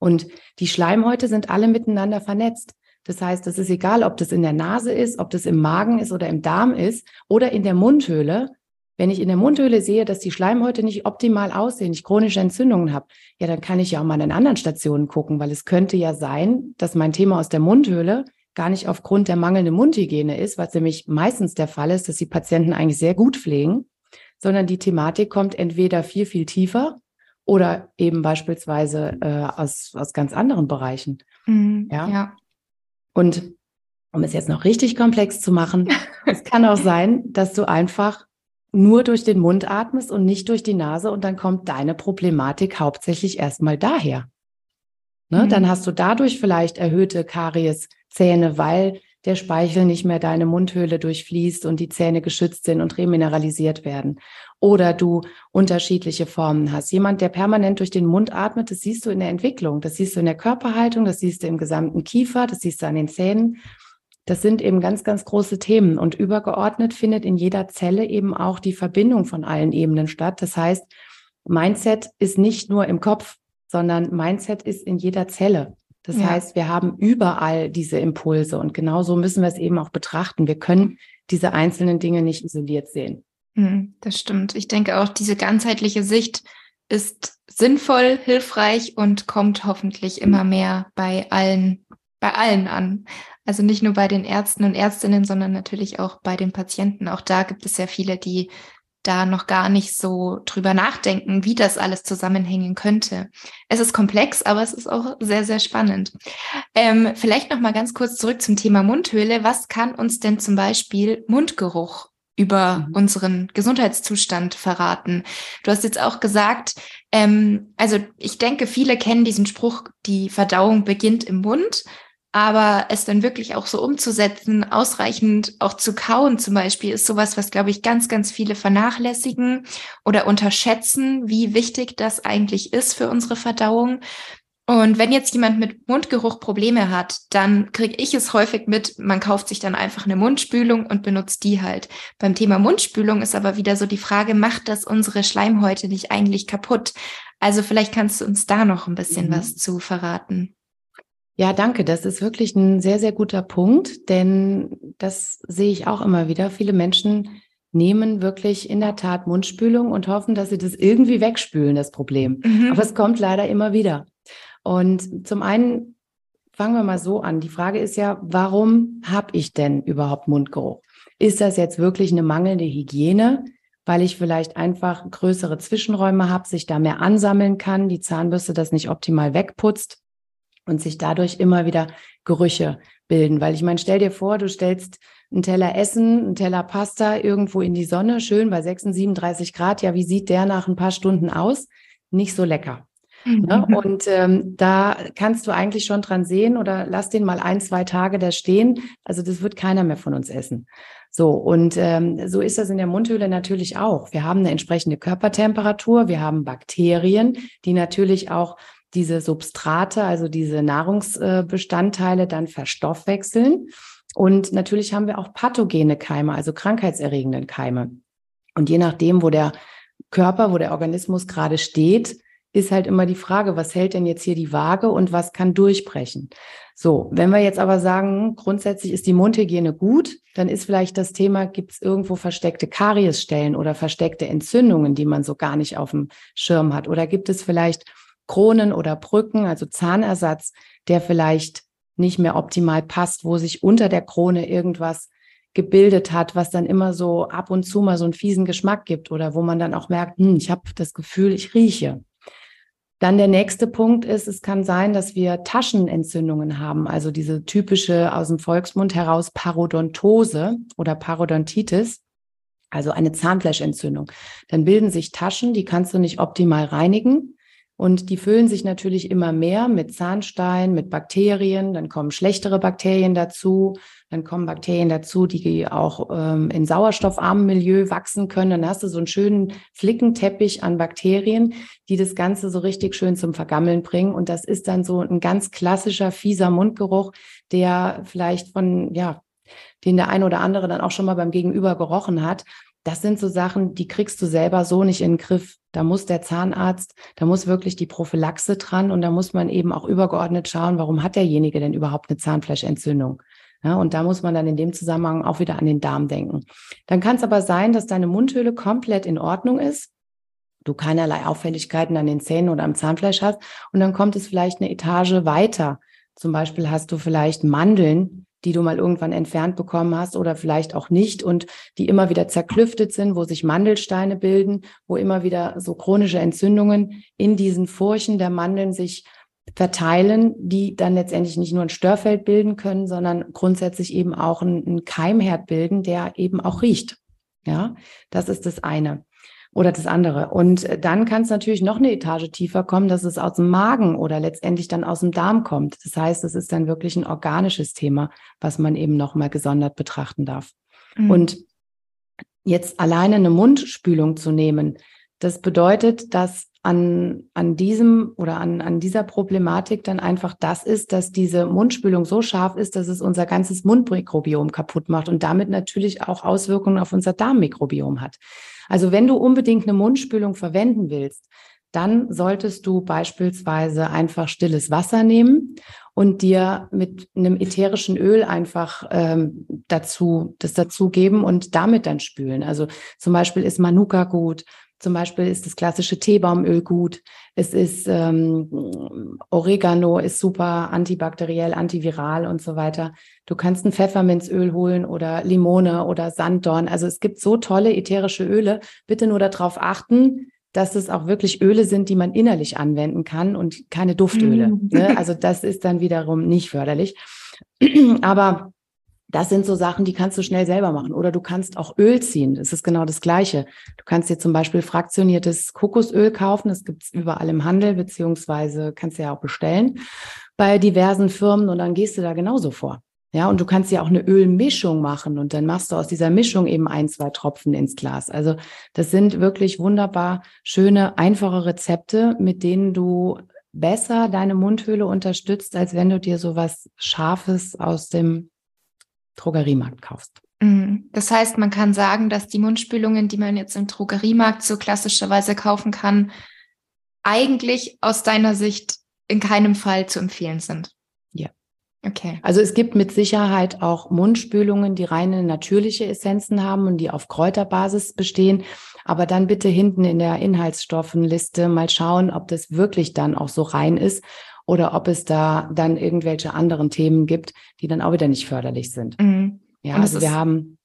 Und die Schleimhäute sind alle miteinander vernetzt. Das heißt, es ist egal, ob das in der Nase ist, ob das im Magen ist oder im Darm ist oder in der Mundhöhle. Wenn ich in der Mundhöhle sehe, dass die Schleimhäute nicht optimal aussehen, ich chronische Entzündungen habe, ja, dann kann ich ja auch mal an anderen Stationen gucken, weil es könnte ja sein, dass mein Thema aus der Mundhöhle gar nicht aufgrund der mangelnden Mundhygiene ist, was nämlich meistens der Fall ist, dass die Patienten eigentlich sehr gut pflegen, sondern die Thematik kommt entweder viel, viel tiefer oder eben beispielsweise äh, aus, aus ganz anderen Bereichen. Mhm, ja? ja. Und um es jetzt noch richtig komplex zu machen, es kann auch sein, dass du einfach nur durch den Mund atmest und nicht durch die Nase und dann kommt deine Problematik hauptsächlich erstmal daher. Ne? Mhm. Dann hast du dadurch vielleicht erhöhte Karieszähne, weil der Speichel nicht mehr deine Mundhöhle durchfließt und die Zähne geschützt sind und remineralisiert werden. Oder du unterschiedliche Formen hast. Jemand, der permanent durch den Mund atmet, das siehst du in der Entwicklung, das siehst du in der Körperhaltung, das siehst du im gesamten Kiefer, das siehst du an den Zähnen. Das sind eben ganz, ganz große Themen. Und übergeordnet findet in jeder Zelle eben auch die Verbindung von allen Ebenen statt. Das heißt, Mindset ist nicht nur im Kopf, sondern Mindset ist in jeder Zelle. Das ja. heißt, wir haben überall diese Impulse und genauso müssen wir es eben auch betrachten. Wir können diese einzelnen Dinge nicht isoliert sehen. Hm, das stimmt. Ich denke auch, diese ganzheitliche Sicht ist sinnvoll, hilfreich und kommt hoffentlich immer mehr bei allen, bei allen an. Also nicht nur bei den Ärzten und Ärztinnen, sondern natürlich auch bei den Patienten. Auch da gibt es ja viele, die da noch gar nicht so drüber nachdenken, wie das alles zusammenhängen könnte. Es ist komplex, aber es ist auch sehr, sehr spannend. Ähm, vielleicht noch mal ganz kurz zurück zum Thema Mundhöhle. Was kann uns denn zum Beispiel Mundgeruch über mhm. unseren Gesundheitszustand verraten? Du hast jetzt auch gesagt, ähm, also ich denke, viele kennen diesen Spruch, die Verdauung beginnt im Mund. Aber es dann wirklich auch so umzusetzen, ausreichend auch zu kauen zum Beispiel, ist sowas, was, glaube ich, ganz, ganz viele vernachlässigen oder unterschätzen, wie wichtig das eigentlich ist für unsere Verdauung. Und wenn jetzt jemand mit Mundgeruch Probleme hat, dann kriege ich es häufig mit, man kauft sich dann einfach eine Mundspülung und benutzt die halt. Beim Thema Mundspülung ist aber wieder so die Frage, macht das unsere Schleimhäute nicht eigentlich kaputt? Also vielleicht kannst du uns da noch ein bisschen mhm. was zu verraten. Ja, danke. Das ist wirklich ein sehr, sehr guter Punkt, denn das sehe ich auch immer wieder. Viele Menschen nehmen wirklich in der Tat Mundspülung und hoffen, dass sie das irgendwie wegspülen, das Problem. Mhm. Aber es kommt leider immer wieder. Und zum einen fangen wir mal so an. Die Frage ist ja, warum habe ich denn überhaupt Mundgeruch? Ist das jetzt wirklich eine mangelnde Hygiene, weil ich vielleicht einfach größere Zwischenräume habe, sich da mehr ansammeln kann, die Zahnbürste das nicht optimal wegputzt? und sich dadurch immer wieder Gerüche bilden. Weil ich meine, stell dir vor, du stellst einen Teller Essen, einen Teller Pasta irgendwo in die Sonne, schön bei 36, 37 Grad. Ja, wie sieht der nach ein paar Stunden aus? Nicht so lecker. Mhm. Ne? Und ähm, da kannst du eigentlich schon dran sehen oder lass den mal ein, zwei Tage da stehen. Also das wird keiner mehr von uns essen. So, und ähm, so ist das in der Mundhöhle natürlich auch. Wir haben eine entsprechende Körpertemperatur, wir haben Bakterien, die natürlich auch diese Substrate, also diese Nahrungsbestandteile dann verstoffwechseln. Und natürlich haben wir auch pathogene Keime, also krankheitserregende Keime. Und je nachdem, wo der Körper, wo der Organismus gerade steht, ist halt immer die Frage, was hält denn jetzt hier die Waage und was kann durchbrechen? So, wenn wir jetzt aber sagen, grundsätzlich ist die Mundhygiene gut, dann ist vielleicht das Thema, gibt es irgendwo versteckte Kariesstellen oder versteckte Entzündungen, die man so gar nicht auf dem Schirm hat? Oder gibt es vielleicht Kronen oder Brücken, also Zahnersatz, der vielleicht nicht mehr optimal passt, wo sich unter der Krone irgendwas gebildet hat, was dann immer so ab und zu mal so einen fiesen Geschmack gibt oder wo man dann auch merkt, hm, ich habe das Gefühl, ich rieche. Dann der nächste Punkt ist, es kann sein, dass wir Taschenentzündungen haben, also diese typische aus dem Volksmund heraus Parodontose oder Parodontitis, also eine Zahnfleischentzündung. Dann bilden sich Taschen, die kannst du nicht optimal reinigen. Und die füllen sich natürlich immer mehr mit Zahnstein, mit Bakterien. Dann kommen schlechtere Bakterien dazu. Dann kommen Bakterien dazu, die auch ähm, in sauerstoffarmem Milieu wachsen können. Dann hast du so einen schönen Flickenteppich an Bakterien, die das Ganze so richtig schön zum Vergammeln bringen. Und das ist dann so ein ganz klassischer, fieser Mundgeruch, der vielleicht von, ja, den der ein oder andere dann auch schon mal beim Gegenüber gerochen hat. Das sind so Sachen, die kriegst du selber so nicht in den Griff. Da muss der Zahnarzt, da muss wirklich die Prophylaxe dran und da muss man eben auch übergeordnet schauen, warum hat derjenige denn überhaupt eine Zahnfleischentzündung? Ja, und da muss man dann in dem Zusammenhang auch wieder an den Darm denken. Dann kann es aber sein, dass deine Mundhöhle komplett in Ordnung ist, du keinerlei Auffälligkeiten an den Zähnen oder am Zahnfleisch hast und dann kommt es vielleicht eine Etage weiter. Zum Beispiel hast du vielleicht Mandeln, die du mal irgendwann entfernt bekommen hast oder vielleicht auch nicht und die immer wieder zerklüftet sind, wo sich Mandelsteine bilden, wo immer wieder so chronische Entzündungen in diesen Furchen der Mandeln sich verteilen, die dann letztendlich nicht nur ein Störfeld bilden können, sondern grundsätzlich eben auch einen Keimherd bilden, der eben auch riecht. Ja, das ist das eine oder das andere. Und dann kann es natürlich noch eine Etage tiefer kommen, dass es aus dem Magen oder letztendlich dann aus dem Darm kommt. Das heißt, es ist dann wirklich ein organisches Thema, was man eben nochmal gesondert betrachten darf. Mhm. Und jetzt alleine eine Mundspülung zu nehmen, das bedeutet, dass an, an diesem oder an, an dieser Problematik dann einfach das ist, dass diese Mundspülung so scharf ist, dass es unser ganzes Mundmikrobiom kaputt macht und damit natürlich auch Auswirkungen auf unser Darmmikrobiom hat. Also wenn du unbedingt eine Mundspülung verwenden willst, dann solltest du beispielsweise einfach stilles Wasser nehmen und dir mit einem ätherischen Öl einfach ähm, dazu das dazugeben und damit dann spülen. Also zum Beispiel ist Manuka gut, zum Beispiel ist das klassische Teebaumöl gut. Es ist ähm, Oregano ist super antibakteriell, antiviral und so weiter. Du kannst ein Pfefferminzöl holen oder Limone oder Sanddorn. Also es gibt so tolle ätherische Öle. Bitte nur darauf achten, dass es auch wirklich Öle sind, die man innerlich anwenden kann und keine Duftöle. Mm. Ne? Also das ist dann wiederum nicht förderlich. Aber das sind so Sachen, die kannst du schnell selber machen. Oder du kannst auch Öl ziehen. Das ist genau das Gleiche. Du kannst dir zum Beispiel fraktioniertes Kokosöl kaufen. Das gibt's überall im Handel, beziehungsweise kannst du ja auch bestellen bei diversen Firmen und dann gehst du da genauso vor. Ja, und du kannst ja auch eine Ölmischung machen und dann machst du aus dieser Mischung eben ein, zwei Tropfen ins Glas. Also das sind wirklich wunderbar schöne, einfache Rezepte, mit denen du besser deine Mundhöhle unterstützt, als wenn du dir so was Scharfes aus dem Drogeriemarkt kaufst. Mhm. Das heißt, man kann sagen, dass die Mundspülungen, die man jetzt im Drogeriemarkt so klassischerweise kaufen kann, eigentlich aus deiner Sicht in keinem Fall zu empfehlen sind. Ja. Okay. Also es gibt mit Sicherheit auch Mundspülungen, die reine natürliche Essenzen haben und die auf Kräuterbasis bestehen. Aber dann bitte hinten in der Inhaltsstoffenliste mal schauen, ob das wirklich dann auch so rein ist oder ob es da dann irgendwelche anderen Themen gibt, die dann auch wieder nicht förderlich sind. Mhm. Ja, also wir haben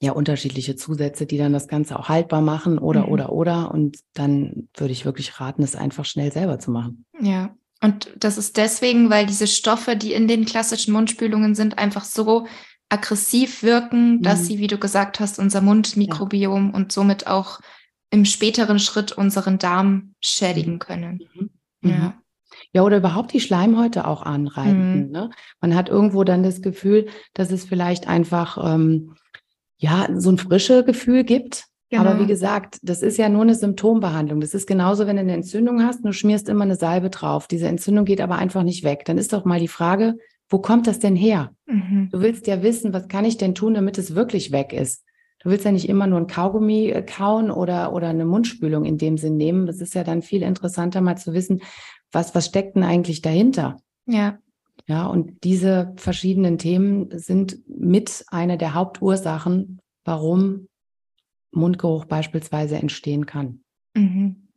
ja unterschiedliche Zusätze, die dann das Ganze auch haltbar machen oder, mhm. oder, oder. Und dann würde ich wirklich raten, es einfach schnell selber zu machen. Ja. Und das ist deswegen, weil diese Stoffe, die in den klassischen Mundspülungen sind, einfach so aggressiv wirken, dass mhm. sie, wie du gesagt hast, unser Mundmikrobiom ja. und somit auch im späteren Schritt unseren Darm schädigen mhm. können. Mhm. Ja. Ja, oder überhaupt die Schleimhäute auch anreiten. Mhm. Ne? Man hat irgendwo dann das Gefühl, dass es vielleicht einfach ähm, ja so ein frische Gefühl gibt. Genau. Aber wie gesagt, das ist ja nur eine Symptombehandlung. Das ist genauso, wenn du eine Entzündung hast, du schmierst immer eine Salbe drauf. Diese Entzündung geht aber einfach nicht weg. Dann ist doch mal die Frage, wo kommt das denn her? Mhm. Du willst ja wissen, was kann ich denn tun, damit es wirklich weg ist? Du willst ja nicht immer nur ein Kaugummi äh, kauen oder, oder eine Mundspülung in dem Sinn nehmen. Das ist ja dann viel interessanter, mal zu wissen, was, was steckt denn eigentlich dahinter? Ja. Ja, und diese verschiedenen Themen sind mit einer der Hauptursachen, warum Mundgeruch beispielsweise entstehen kann. Mhm.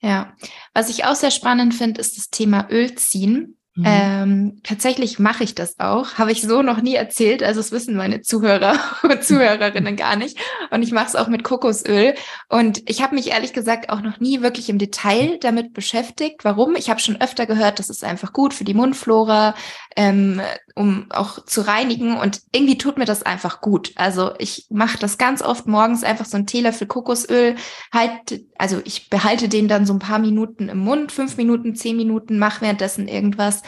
Ja, was ich auch sehr spannend finde, ist das Thema Ölziehen. Mhm. Ähm, tatsächlich mache ich das auch. Habe ich so noch nie erzählt. Also es wissen meine Zuhörer und Zuhörerinnen gar nicht. Und ich mache es auch mit Kokosöl. Und ich habe mich ehrlich gesagt auch noch nie wirklich im Detail damit beschäftigt. Warum? Ich habe schon öfter gehört, das ist einfach gut für die Mundflora, ähm, um auch zu reinigen. Und irgendwie tut mir das einfach gut. Also ich mache das ganz oft morgens einfach so ein Teelöffel Kokosöl. Halt, also ich behalte den dann so ein paar Minuten im Mund, fünf Minuten, zehn Minuten, mache währenddessen irgendwas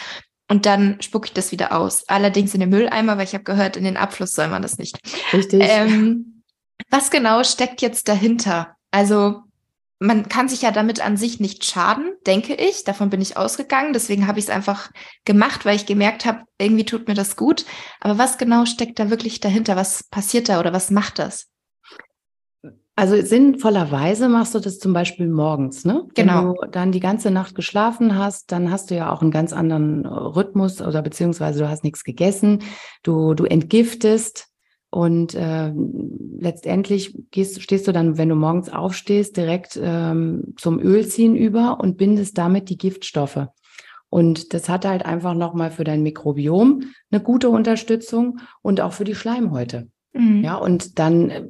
und dann spucke ich das wieder aus. Allerdings in den Mülleimer, weil ich habe gehört, in den Abfluss soll man das nicht. Richtig. Ähm, was genau steckt jetzt dahinter? Also man kann sich ja damit an sich nicht schaden, denke ich. Davon bin ich ausgegangen. Deswegen habe ich es einfach gemacht, weil ich gemerkt habe, irgendwie tut mir das gut. Aber was genau steckt da wirklich dahinter? Was passiert da oder was macht das? Also sinnvollerweise machst du das zum Beispiel morgens, ne? Genau. Wenn du dann die ganze Nacht geschlafen hast, dann hast du ja auch einen ganz anderen äh, Rhythmus oder beziehungsweise du hast nichts gegessen, du, du entgiftest und äh, letztendlich gehst, stehst du dann, wenn du morgens aufstehst, direkt ähm, zum Ölziehen über und bindest damit die Giftstoffe. Und das hat halt einfach nochmal für dein Mikrobiom eine gute Unterstützung und auch für die Schleimhäute. Mhm. Ja, und dann äh,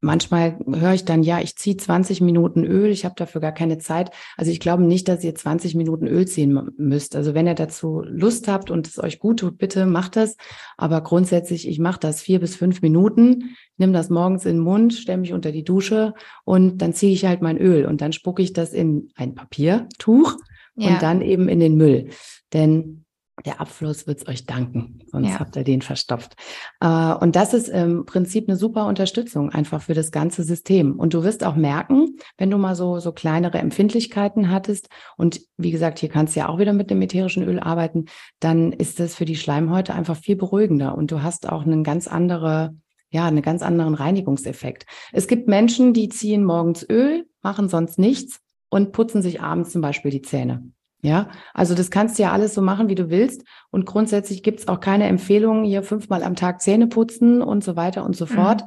manchmal höre ich dann, ja, ich ziehe 20 Minuten Öl, ich habe dafür gar keine Zeit. Also ich glaube nicht, dass ihr 20 Minuten Öl ziehen müsst. Also wenn ihr dazu Lust habt und es euch gut tut, bitte macht das. Aber grundsätzlich, ich mache das vier bis fünf Minuten, nimm das morgens in den Mund, stelle mich unter die Dusche und dann ziehe ich halt mein Öl und dann spucke ich das in ein Papiertuch ja. und dann eben in den Müll. Denn der Abfluss wird es euch danken, sonst ja. habt ihr den verstopft. Äh, und das ist im Prinzip eine super Unterstützung einfach für das ganze System. Und du wirst auch merken, wenn du mal so, so kleinere Empfindlichkeiten hattest, und wie gesagt, hier kannst du ja auch wieder mit dem ätherischen Öl arbeiten, dann ist das für die Schleimhäute einfach viel beruhigender und du hast auch einen ganz andere, ja, einen ganz anderen Reinigungseffekt. Es gibt Menschen, die ziehen morgens Öl, machen sonst nichts und putzen sich abends zum Beispiel die Zähne. Ja, also das kannst du ja alles so machen, wie du willst. Und grundsätzlich gibt es auch keine Empfehlungen, hier fünfmal am Tag Zähne putzen und so weiter und so mhm. fort.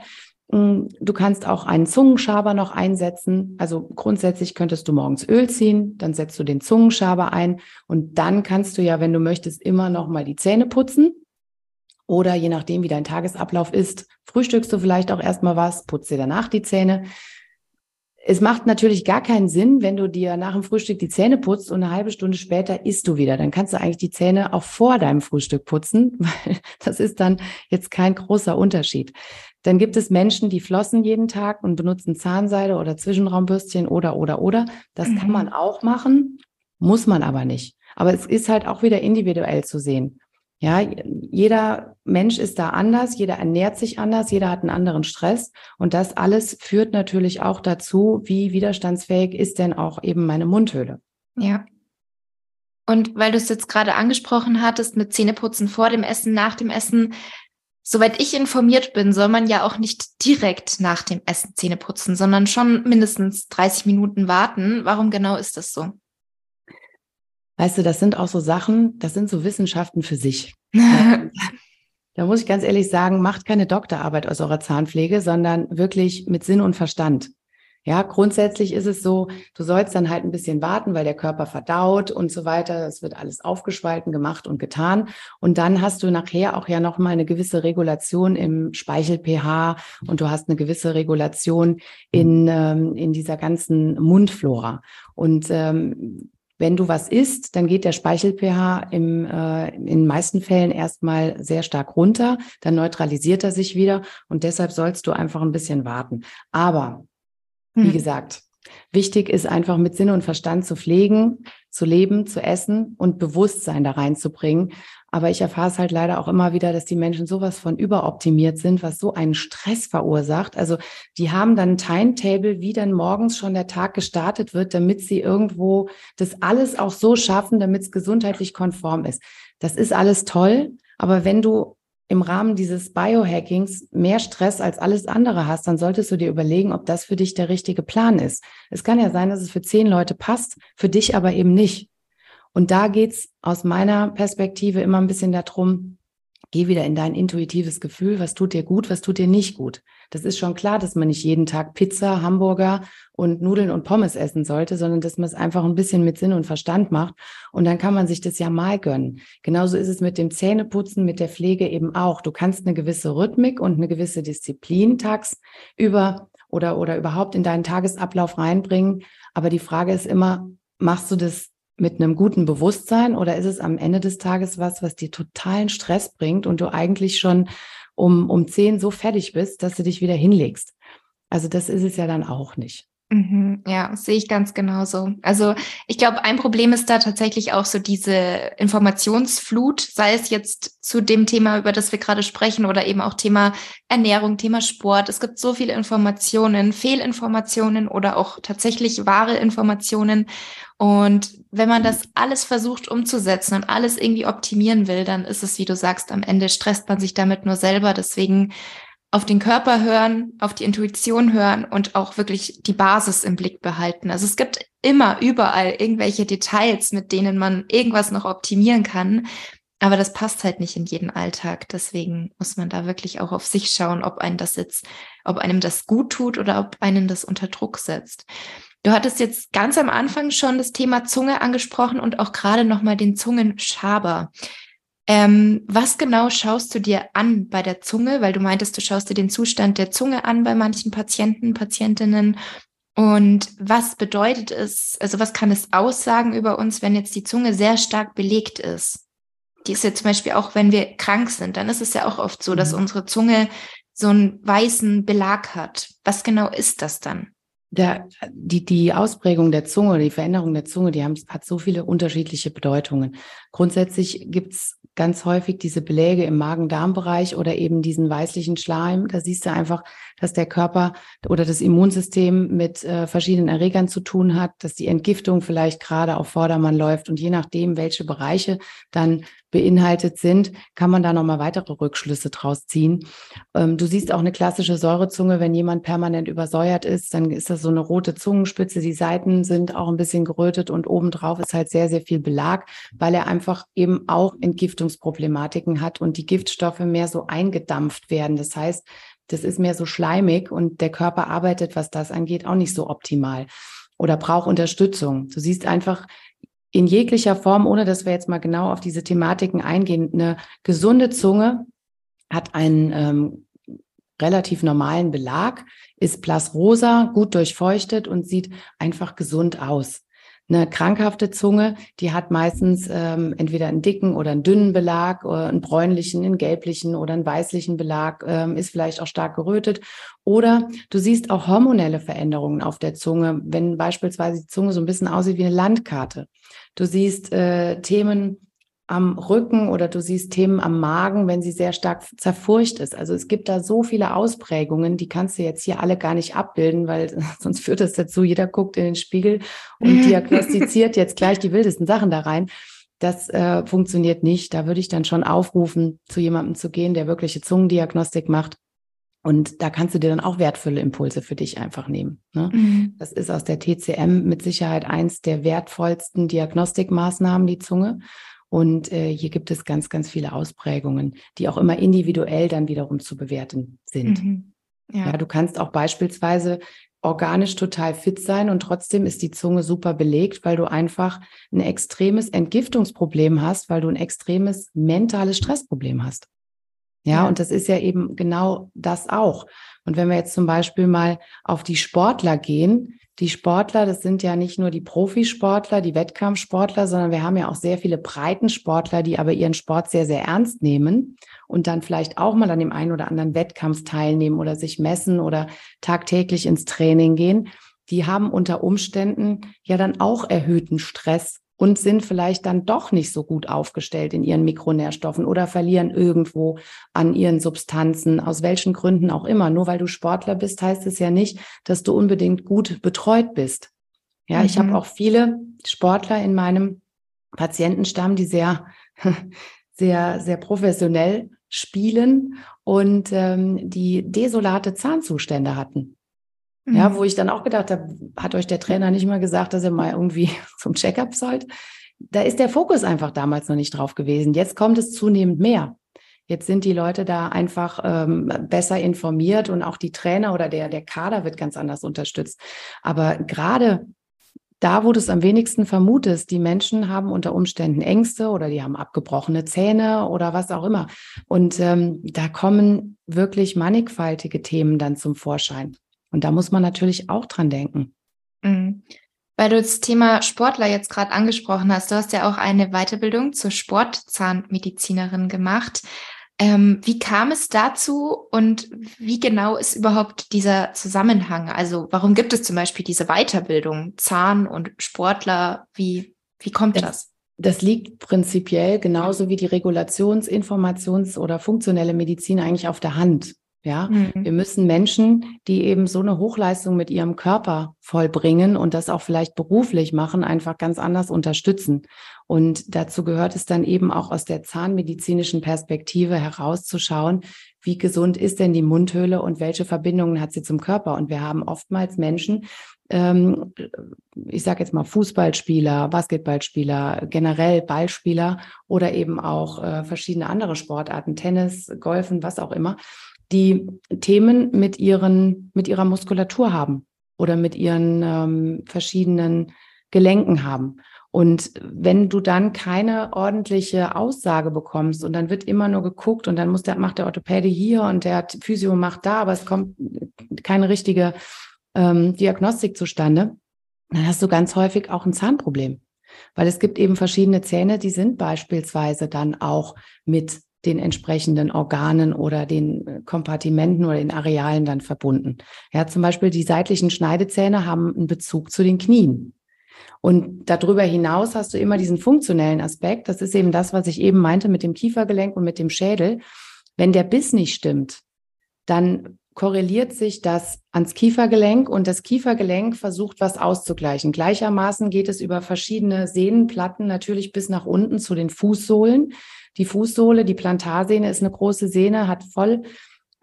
Mm, du kannst auch einen Zungenschaber noch einsetzen. Also grundsätzlich könntest du morgens Öl ziehen, dann setzt du den Zungenschaber ein und dann kannst du ja, wenn du möchtest, immer noch mal die Zähne putzen. Oder je nachdem, wie dein Tagesablauf ist, frühstückst du vielleicht auch erstmal was, putzt dir danach die Zähne es macht natürlich gar keinen Sinn, wenn du dir nach dem Frühstück die Zähne putzt und eine halbe Stunde später isst du wieder. Dann kannst du eigentlich die Zähne auch vor deinem Frühstück putzen, weil das ist dann jetzt kein großer Unterschied. Dann gibt es Menschen, die flossen jeden Tag und benutzen Zahnseide oder Zwischenraumbürstchen oder, oder, oder. Das mhm. kann man auch machen, muss man aber nicht. Aber es ist halt auch wieder individuell zu sehen. Ja, jeder Mensch ist da anders, jeder ernährt sich anders, jeder hat einen anderen Stress und das alles führt natürlich auch dazu, wie widerstandsfähig ist denn auch eben meine Mundhöhle. Ja. Und weil du es jetzt gerade angesprochen hattest mit Zähneputzen vor dem Essen, nach dem Essen, soweit ich informiert bin, soll man ja auch nicht direkt nach dem Essen Zähne putzen, sondern schon mindestens 30 Minuten warten. Warum genau ist das so? Weißt du, das sind auch so Sachen, das sind so Wissenschaften für sich. da muss ich ganz ehrlich sagen, macht keine Doktorarbeit aus eurer Zahnpflege, sondern wirklich mit Sinn und Verstand. Ja, grundsätzlich ist es so, du sollst dann halt ein bisschen warten, weil der Körper verdaut und so weiter. Das wird alles aufgespalten, gemacht und getan. Und dann hast du nachher auch ja nochmal eine gewisse Regulation im Speichel-pH und du hast eine gewisse Regulation in, ähm, in dieser ganzen Mundflora. Und ähm, wenn du was isst, dann geht der Speichel-pH im, äh, in den meisten Fällen erstmal sehr stark runter, dann neutralisiert er sich wieder und deshalb sollst du einfach ein bisschen warten. Aber, hm. wie gesagt, wichtig ist einfach mit Sinn und Verstand zu pflegen, zu leben, zu essen und Bewusstsein da reinzubringen. Aber ich erfahre es halt leider auch immer wieder, dass die Menschen sowas von überoptimiert sind, was so einen Stress verursacht. Also die haben dann ein Timetable, wie dann morgens schon der Tag gestartet wird, damit sie irgendwo das alles auch so schaffen, damit es gesundheitlich konform ist. Das ist alles toll. Aber wenn du im Rahmen dieses Biohackings mehr Stress als alles andere hast, dann solltest du dir überlegen, ob das für dich der richtige Plan ist. Es kann ja sein, dass es für zehn Leute passt, für dich aber eben nicht. Und da geht's aus meiner Perspektive immer ein bisschen darum, geh wieder in dein intuitives Gefühl, was tut dir gut, was tut dir nicht gut. Das ist schon klar, dass man nicht jeden Tag Pizza, Hamburger und Nudeln und Pommes essen sollte, sondern dass man es einfach ein bisschen mit Sinn und Verstand macht. Und dann kann man sich das ja mal gönnen. Genauso ist es mit dem Zähneputzen, mit der Pflege eben auch. Du kannst eine gewisse Rhythmik und eine gewisse Disziplin tagsüber oder, oder überhaupt in deinen Tagesablauf reinbringen. Aber die Frage ist immer, machst du das mit einem guten Bewusstsein oder ist es am Ende des Tages was, was dir totalen Stress bringt und du eigentlich schon um, um zehn so fertig bist, dass du dich wieder hinlegst? Also das ist es ja dann auch nicht. Mhm, ja, sehe ich ganz genauso. Also ich glaube, ein Problem ist da tatsächlich auch so diese Informationsflut, sei es jetzt zu dem Thema, über das wir gerade sprechen, oder eben auch Thema Ernährung, Thema Sport. Es gibt so viele Informationen, Fehlinformationen oder auch tatsächlich wahre Informationen. Und wenn man das alles versucht umzusetzen und alles irgendwie optimieren will, dann ist es, wie du sagst, am Ende stresst man sich damit nur selber. Deswegen auf den Körper hören, auf die Intuition hören und auch wirklich die Basis im Blick behalten. Also es gibt immer überall irgendwelche Details, mit denen man irgendwas noch optimieren kann. Aber das passt halt nicht in jeden Alltag. Deswegen muss man da wirklich auch auf sich schauen, ob einem das jetzt, ob einem das gut tut oder ob einem das unter Druck setzt. Du hattest jetzt ganz am Anfang schon das Thema Zunge angesprochen und auch gerade nochmal den Zungenschaber. Ähm, was genau schaust du dir an bei der Zunge? Weil du meintest, du schaust dir den Zustand der Zunge an bei manchen Patienten, Patientinnen. Und was bedeutet es, also was kann es aussagen über uns, wenn jetzt die Zunge sehr stark belegt ist? Die ist ja zum Beispiel auch, wenn wir krank sind, dann ist es ja auch oft so, dass mhm. unsere Zunge so einen weißen Belag hat. Was genau ist das dann? Der, die, die Ausprägung der Zunge die Veränderung der Zunge, die haben, hat so viele unterschiedliche Bedeutungen. Grundsätzlich gibt's ganz häufig diese Beläge im Magen-Darm-Bereich oder eben diesen weißlichen Schleim. Da siehst du einfach, dass der Körper oder das Immunsystem mit äh, verschiedenen Erregern zu tun hat, dass die Entgiftung vielleicht gerade auf Vordermann läuft und je nachdem, welche Bereiche dann beinhaltet sind, kann man da nochmal weitere Rückschlüsse draus ziehen. Ähm, du siehst auch eine klassische Säurezunge, wenn jemand permanent übersäuert ist, dann ist das so eine rote Zungenspitze. Die Seiten sind auch ein bisschen gerötet und obendrauf ist halt sehr, sehr viel Belag, weil er einfach eben auch Entgiftungsproblematiken hat und die Giftstoffe mehr so eingedampft werden. Das heißt, das ist mehr so schleimig und der Körper arbeitet, was das angeht, auch nicht so optimal oder braucht Unterstützung. Du siehst einfach, in jeglicher Form, ohne dass wir jetzt mal genau auf diese Thematiken eingehen, eine gesunde Zunge hat einen ähm, relativ normalen Belag, ist blassrosa, gut durchfeuchtet und sieht einfach gesund aus. Eine krankhafte Zunge, die hat meistens ähm, entweder einen dicken oder einen dünnen Belag, oder einen bräunlichen, einen gelblichen oder einen weißlichen Belag, ähm, ist vielleicht auch stark gerötet. Oder du siehst auch hormonelle Veränderungen auf der Zunge, wenn beispielsweise die Zunge so ein bisschen aussieht wie eine Landkarte. Du siehst äh, Themen am Rücken oder du siehst Themen am Magen, wenn sie sehr stark zerfurcht ist. Also es gibt da so viele Ausprägungen, die kannst du jetzt hier alle gar nicht abbilden, weil sonst führt das dazu, jeder guckt in den Spiegel und diagnostiziert jetzt gleich die wildesten Sachen da rein. Das äh, funktioniert nicht. Da würde ich dann schon aufrufen, zu jemandem zu gehen, der wirkliche Zungendiagnostik macht. Und da kannst du dir dann auch wertvolle Impulse für dich einfach nehmen. Ne? Mhm. Das ist aus der TCM mit Sicherheit eins der wertvollsten Diagnostikmaßnahmen, die Zunge. Und äh, hier gibt es ganz, ganz viele Ausprägungen, die auch immer individuell dann wiederum zu bewerten sind. Mhm. Ja. ja, du kannst auch beispielsweise organisch total fit sein und trotzdem ist die Zunge super belegt, weil du einfach ein extremes Entgiftungsproblem hast, weil du ein extremes mentales Stressproblem hast. Ja, ja, und das ist ja eben genau das auch. Und wenn wir jetzt zum Beispiel mal auf die Sportler gehen, die Sportler, das sind ja nicht nur die Profisportler, die Wettkampfsportler, sondern wir haben ja auch sehr viele Breitensportler, die aber ihren Sport sehr, sehr ernst nehmen und dann vielleicht auch mal an dem einen oder anderen Wettkampf teilnehmen oder sich messen oder tagtäglich ins Training gehen. Die haben unter Umständen ja dann auch erhöhten Stress und sind vielleicht dann doch nicht so gut aufgestellt in ihren Mikronährstoffen oder verlieren irgendwo an ihren Substanzen, aus welchen Gründen auch immer. Nur weil du Sportler bist, heißt es ja nicht, dass du unbedingt gut betreut bist. Ja, mhm. ich habe auch viele Sportler in meinem Patientenstamm, die sehr, sehr, sehr professionell spielen und ähm, die desolate Zahnzustände hatten. Ja, mhm. wo ich dann auch gedacht habe, hat euch der Trainer nicht mal gesagt, dass ihr mal irgendwie zum Checkup sollt? Da ist der Fokus einfach damals noch nicht drauf gewesen. Jetzt kommt es zunehmend mehr. Jetzt sind die Leute da einfach ähm, besser informiert und auch die Trainer oder der, der Kader wird ganz anders unterstützt. Aber gerade da, wo du es am wenigsten vermutest, die Menschen haben unter Umständen Ängste oder die haben abgebrochene Zähne oder was auch immer. Und ähm, da kommen wirklich mannigfaltige Themen dann zum Vorschein. Und da muss man natürlich auch dran denken. Mhm. Weil du das Thema Sportler jetzt gerade angesprochen hast, du hast ja auch eine Weiterbildung zur Sportzahnmedizinerin gemacht. Ähm, wie kam es dazu und wie genau ist überhaupt dieser Zusammenhang? Also warum gibt es zum Beispiel diese Weiterbildung Zahn und Sportler? Wie, wie kommt das? das? Das liegt prinzipiell genauso wie die Regulations-, Informations- oder funktionelle Medizin eigentlich auf der Hand. Ja, mhm. wir müssen Menschen, die eben so eine Hochleistung mit ihrem Körper vollbringen und das auch vielleicht beruflich machen, einfach ganz anders unterstützen. Und dazu gehört es dann eben auch aus der zahnmedizinischen Perspektive herauszuschauen, wie gesund ist denn die Mundhöhle und welche Verbindungen hat sie zum Körper. Und wir haben oftmals Menschen, ähm, ich sage jetzt mal Fußballspieler, Basketballspieler, generell Ballspieler oder eben auch äh, verschiedene andere Sportarten, Tennis, Golfen, was auch immer, die Themen mit ihren, mit ihrer Muskulatur haben oder mit ihren ähm, verschiedenen Gelenken haben. Und wenn du dann keine ordentliche Aussage bekommst und dann wird immer nur geguckt und dann muss der, macht der Orthopäde hier und der Physio macht da, aber es kommt keine richtige ähm, Diagnostik zustande, dann hast du ganz häufig auch ein Zahnproblem. Weil es gibt eben verschiedene Zähne, die sind beispielsweise dann auch mit den entsprechenden Organen oder den äh, Kompartimenten oder den Arealen dann verbunden. Ja, zum Beispiel die seitlichen Schneidezähne haben einen Bezug zu den Knien. Und darüber hinaus hast du immer diesen funktionellen Aspekt. Das ist eben das, was ich eben meinte mit dem Kiefergelenk und mit dem Schädel. Wenn der Biss nicht stimmt, dann korreliert sich das ans Kiefergelenk und das Kiefergelenk versucht, was auszugleichen. Gleichermaßen geht es über verschiedene Sehnenplatten natürlich bis nach unten zu den Fußsohlen. Die Fußsohle, die Plantarsehne ist eine große Sehne, hat voll,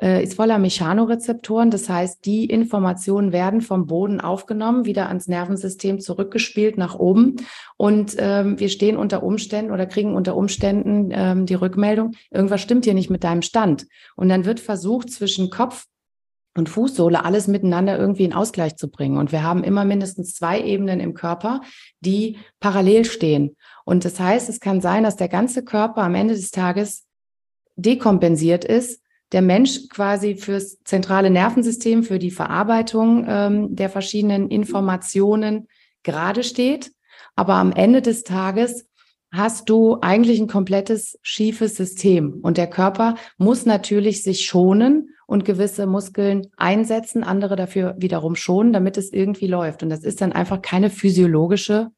äh, ist voller Mechanorezeptoren. Das heißt, die Informationen werden vom Boden aufgenommen, wieder ans Nervensystem zurückgespielt nach oben. Und ähm, wir stehen unter Umständen oder kriegen unter Umständen ähm, die Rückmeldung, irgendwas stimmt hier nicht mit deinem Stand. Und dann wird versucht, zwischen Kopf und Fußsohle alles miteinander irgendwie in Ausgleich zu bringen. Und wir haben immer mindestens zwei Ebenen im Körper, die parallel stehen. Und das heißt, es kann sein, dass der ganze Körper am Ende des Tages dekompensiert ist, der Mensch quasi fürs zentrale Nervensystem, für die Verarbeitung ähm, der verschiedenen Informationen gerade steht. Aber am Ende des Tages hast du eigentlich ein komplettes schiefes System. Und der Körper muss natürlich sich schonen und gewisse Muskeln einsetzen, andere dafür wiederum schonen, damit es irgendwie läuft. Und das ist dann einfach keine physiologische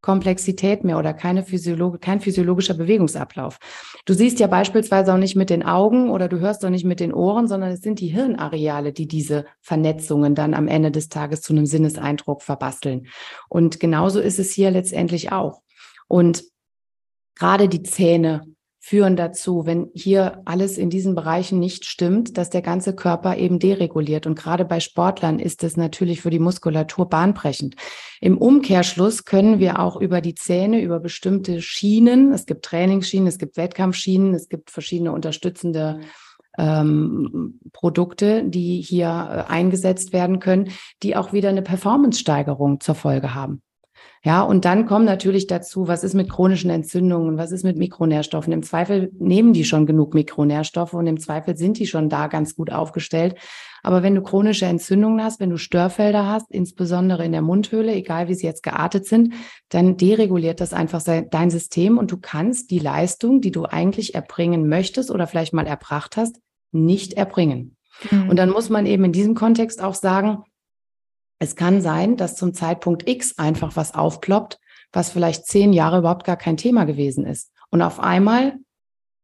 Komplexität mehr oder keine Physiologe, kein physiologischer Bewegungsablauf. Du siehst ja beispielsweise auch nicht mit den Augen oder du hörst auch nicht mit den Ohren, sondern es sind die Hirnareale, die diese Vernetzungen dann am Ende des Tages zu einem Sinneseindruck verbasteln. Und genauso ist es hier letztendlich auch. Und gerade die Zähne führen dazu, wenn hier alles in diesen Bereichen nicht stimmt, dass der ganze Körper eben dereguliert. Und gerade bei Sportlern ist es natürlich für die Muskulatur bahnbrechend. Im Umkehrschluss können wir auch über die Zähne, über bestimmte Schienen, es gibt Trainingsschienen, es gibt Wettkampfschienen, es gibt verschiedene unterstützende ähm, Produkte, die hier äh, eingesetzt werden können, die auch wieder eine Performance-Steigerung zur Folge haben. Ja, und dann kommt natürlich dazu, was ist mit chronischen Entzündungen, was ist mit Mikronährstoffen? Im Zweifel nehmen die schon genug Mikronährstoffe und im Zweifel sind die schon da ganz gut aufgestellt. Aber wenn du chronische Entzündungen hast, wenn du Störfelder hast, insbesondere in der Mundhöhle, egal wie sie jetzt geartet sind, dann dereguliert das einfach dein System und du kannst die Leistung, die du eigentlich erbringen möchtest oder vielleicht mal erbracht hast, nicht erbringen. Mhm. Und dann muss man eben in diesem Kontext auch sagen, es kann sein, dass zum Zeitpunkt X einfach was aufploppt, was vielleicht zehn Jahre überhaupt gar kein Thema gewesen ist. Und auf einmal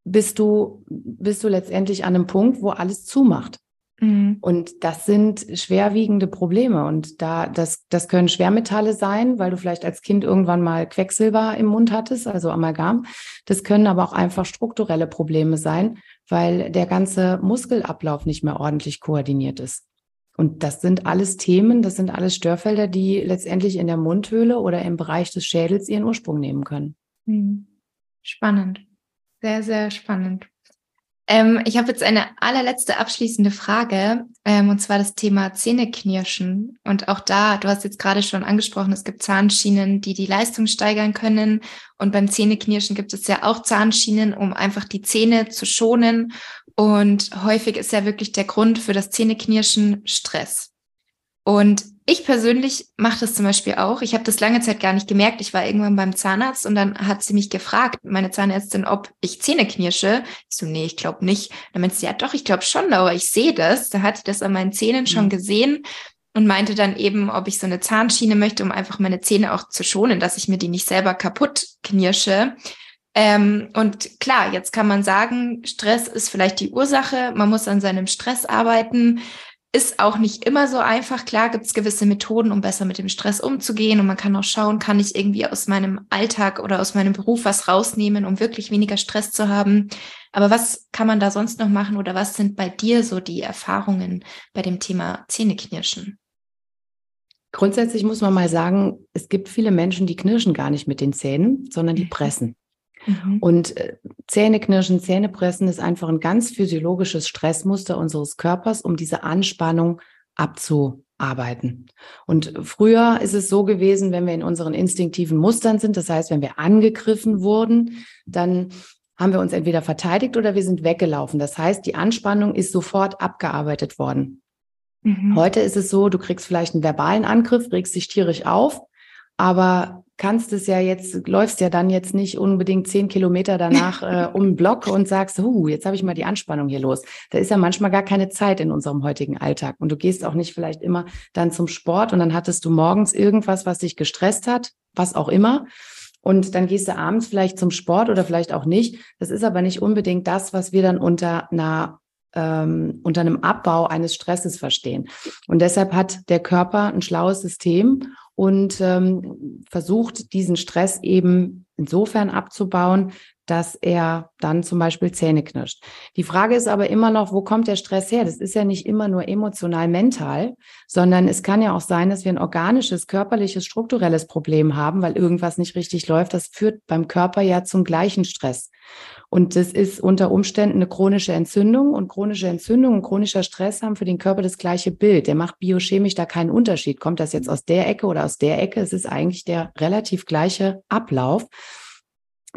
bist du, bist du letztendlich an einem Punkt, wo alles zumacht. Mhm. Und das sind schwerwiegende Probleme. Und da, das, das können Schwermetalle sein, weil du vielleicht als Kind irgendwann mal Quecksilber im Mund hattest, also Amalgam. Das können aber auch einfach strukturelle Probleme sein, weil der ganze Muskelablauf nicht mehr ordentlich koordiniert ist. Und das sind alles Themen, das sind alles Störfelder, die letztendlich in der Mundhöhle oder im Bereich des Schädels ihren Ursprung nehmen können. Hm. Spannend. Sehr, sehr spannend. Ähm, ich habe jetzt eine allerletzte abschließende Frage, ähm, und zwar das Thema Zähneknirschen. Und auch da, du hast jetzt gerade schon angesprochen, es gibt Zahnschienen, die die Leistung steigern können. Und beim Zähneknirschen gibt es ja auch Zahnschienen, um einfach die Zähne zu schonen und häufig ist ja wirklich der Grund für das Zähneknirschen Stress. Und ich persönlich mache das zum Beispiel auch. Ich habe das lange Zeit gar nicht gemerkt. Ich war irgendwann beim Zahnarzt und dann hat sie mich gefragt, meine Zahnärztin, ob ich Zähne knirsche. Ich so, nee, ich glaube nicht. Dann meinte sie, ja doch, ich glaube schon, aber ich sehe das. Da hat sie das an meinen Zähnen schon mhm. gesehen und meinte dann eben, ob ich so eine Zahnschiene möchte, um einfach meine Zähne auch zu schonen, dass ich mir die nicht selber kaputt knirsche. Ähm, und klar, jetzt kann man sagen, Stress ist vielleicht die Ursache, man muss an seinem Stress arbeiten. Ist auch nicht immer so einfach. Klar gibt es gewisse Methoden, um besser mit dem Stress umzugehen. Und man kann auch schauen, kann ich irgendwie aus meinem Alltag oder aus meinem Beruf was rausnehmen, um wirklich weniger Stress zu haben. Aber was kann man da sonst noch machen oder was sind bei dir so die Erfahrungen bei dem Thema Zähneknirschen? Grundsätzlich muss man mal sagen, es gibt viele Menschen, die knirschen gar nicht mit den Zähnen, sondern die pressen. Mhm. Und äh, Zähneknirschen, Zähnepressen ist einfach ein ganz physiologisches Stressmuster unseres Körpers, um diese Anspannung abzuarbeiten. Und früher ist es so gewesen, wenn wir in unseren instinktiven Mustern sind, das heißt, wenn wir angegriffen wurden, dann haben wir uns entweder verteidigt oder wir sind weggelaufen. Das heißt, die Anspannung ist sofort abgearbeitet worden. Mhm. Heute ist es so, du kriegst vielleicht einen verbalen Angriff, regst dich tierisch auf, aber kannst es ja jetzt, läufst ja dann jetzt nicht unbedingt zehn Kilometer danach äh, um den Block und sagst, huh, jetzt habe ich mal die Anspannung hier los. Da ist ja manchmal gar keine Zeit in unserem heutigen Alltag. Und du gehst auch nicht vielleicht immer dann zum Sport und dann hattest du morgens irgendwas, was dich gestresst hat, was auch immer. Und dann gehst du abends vielleicht zum Sport oder vielleicht auch nicht. Das ist aber nicht unbedingt das, was wir dann unter einer ähm, unter einem Abbau eines Stresses verstehen. Und deshalb hat der Körper ein schlaues System und ähm, versucht, diesen Stress eben insofern abzubauen, dass er dann zum Beispiel Zähne knirscht. Die Frage ist aber immer noch, wo kommt der Stress her? Das ist ja nicht immer nur emotional, mental, sondern es kann ja auch sein, dass wir ein organisches, körperliches, strukturelles Problem haben, weil irgendwas nicht richtig läuft. Das führt beim Körper ja zum gleichen Stress. Und das ist unter Umständen eine chronische Entzündung und chronische Entzündung und chronischer Stress haben für den Körper das gleiche Bild. Der macht biochemisch da keinen Unterschied. Kommt das jetzt aus der Ecke oder aus der Ecke? Es ist eigentlich der relativ gleiche Ablauf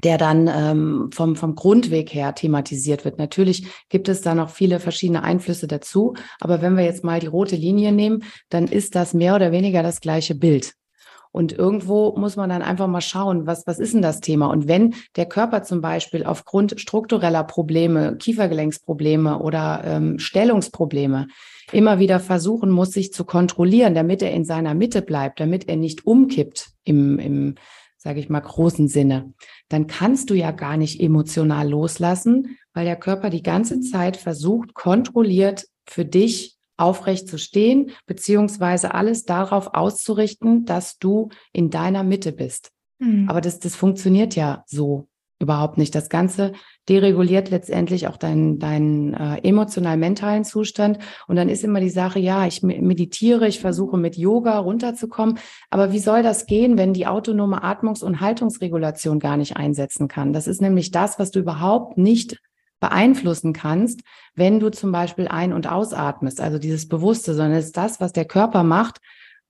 der dann ähm, vom, vom Grundweg her thematisiert wird. Natürlich gibt es da noch viele verschiedene Einflüsse dazu, aber wenn wir jetzt mal die rote Linie nehmen, dann ist das mehr oder weniger das gleiche Bild. Und irgendwo muss man dann einfach mal schauen, was, was ist denn das Thema? Und wenn der Körper zum Beispiel aufgrund struktureller Probleme, Kiefergelenksprobleme oder ähm, Stellungsprobleme immer wieder versuchen muss, sich zu kontrollieren, damit er in seiner Mitte bleibt, damit er nicht umkippt im, im sage ich mal, großen Sinne, dann kannst du ja gar nicht emotional loslassen, weil der Körper die ganze Zeit versucht, kontrolliert für dich aufrecht zu stehen, beziehungsweise alles darauf auszurichten, dass du in deiner Mitte bist. Mhm. Aber das, das funktioniert ja so überhaupt nicht. Das Ganze dereguliert letztendlich auch deinen, deinen äh, emotional-mentalen Zustand. Und dann ist immer die Sache, ja, ich meditiere, ich versuche mit Yoga runterzukommen. Aber wie soll das gehen, wenn die autonome Atmungs- und Haltungsregulation gar nicht einsetzen kann? Das ist nämlich das, was du überhaupt nicht beeinflussen kannst, wenn du zum Beispiel ein- und ausatmest, also dieses Bewusste, sondern es ist das, was der Körper macht,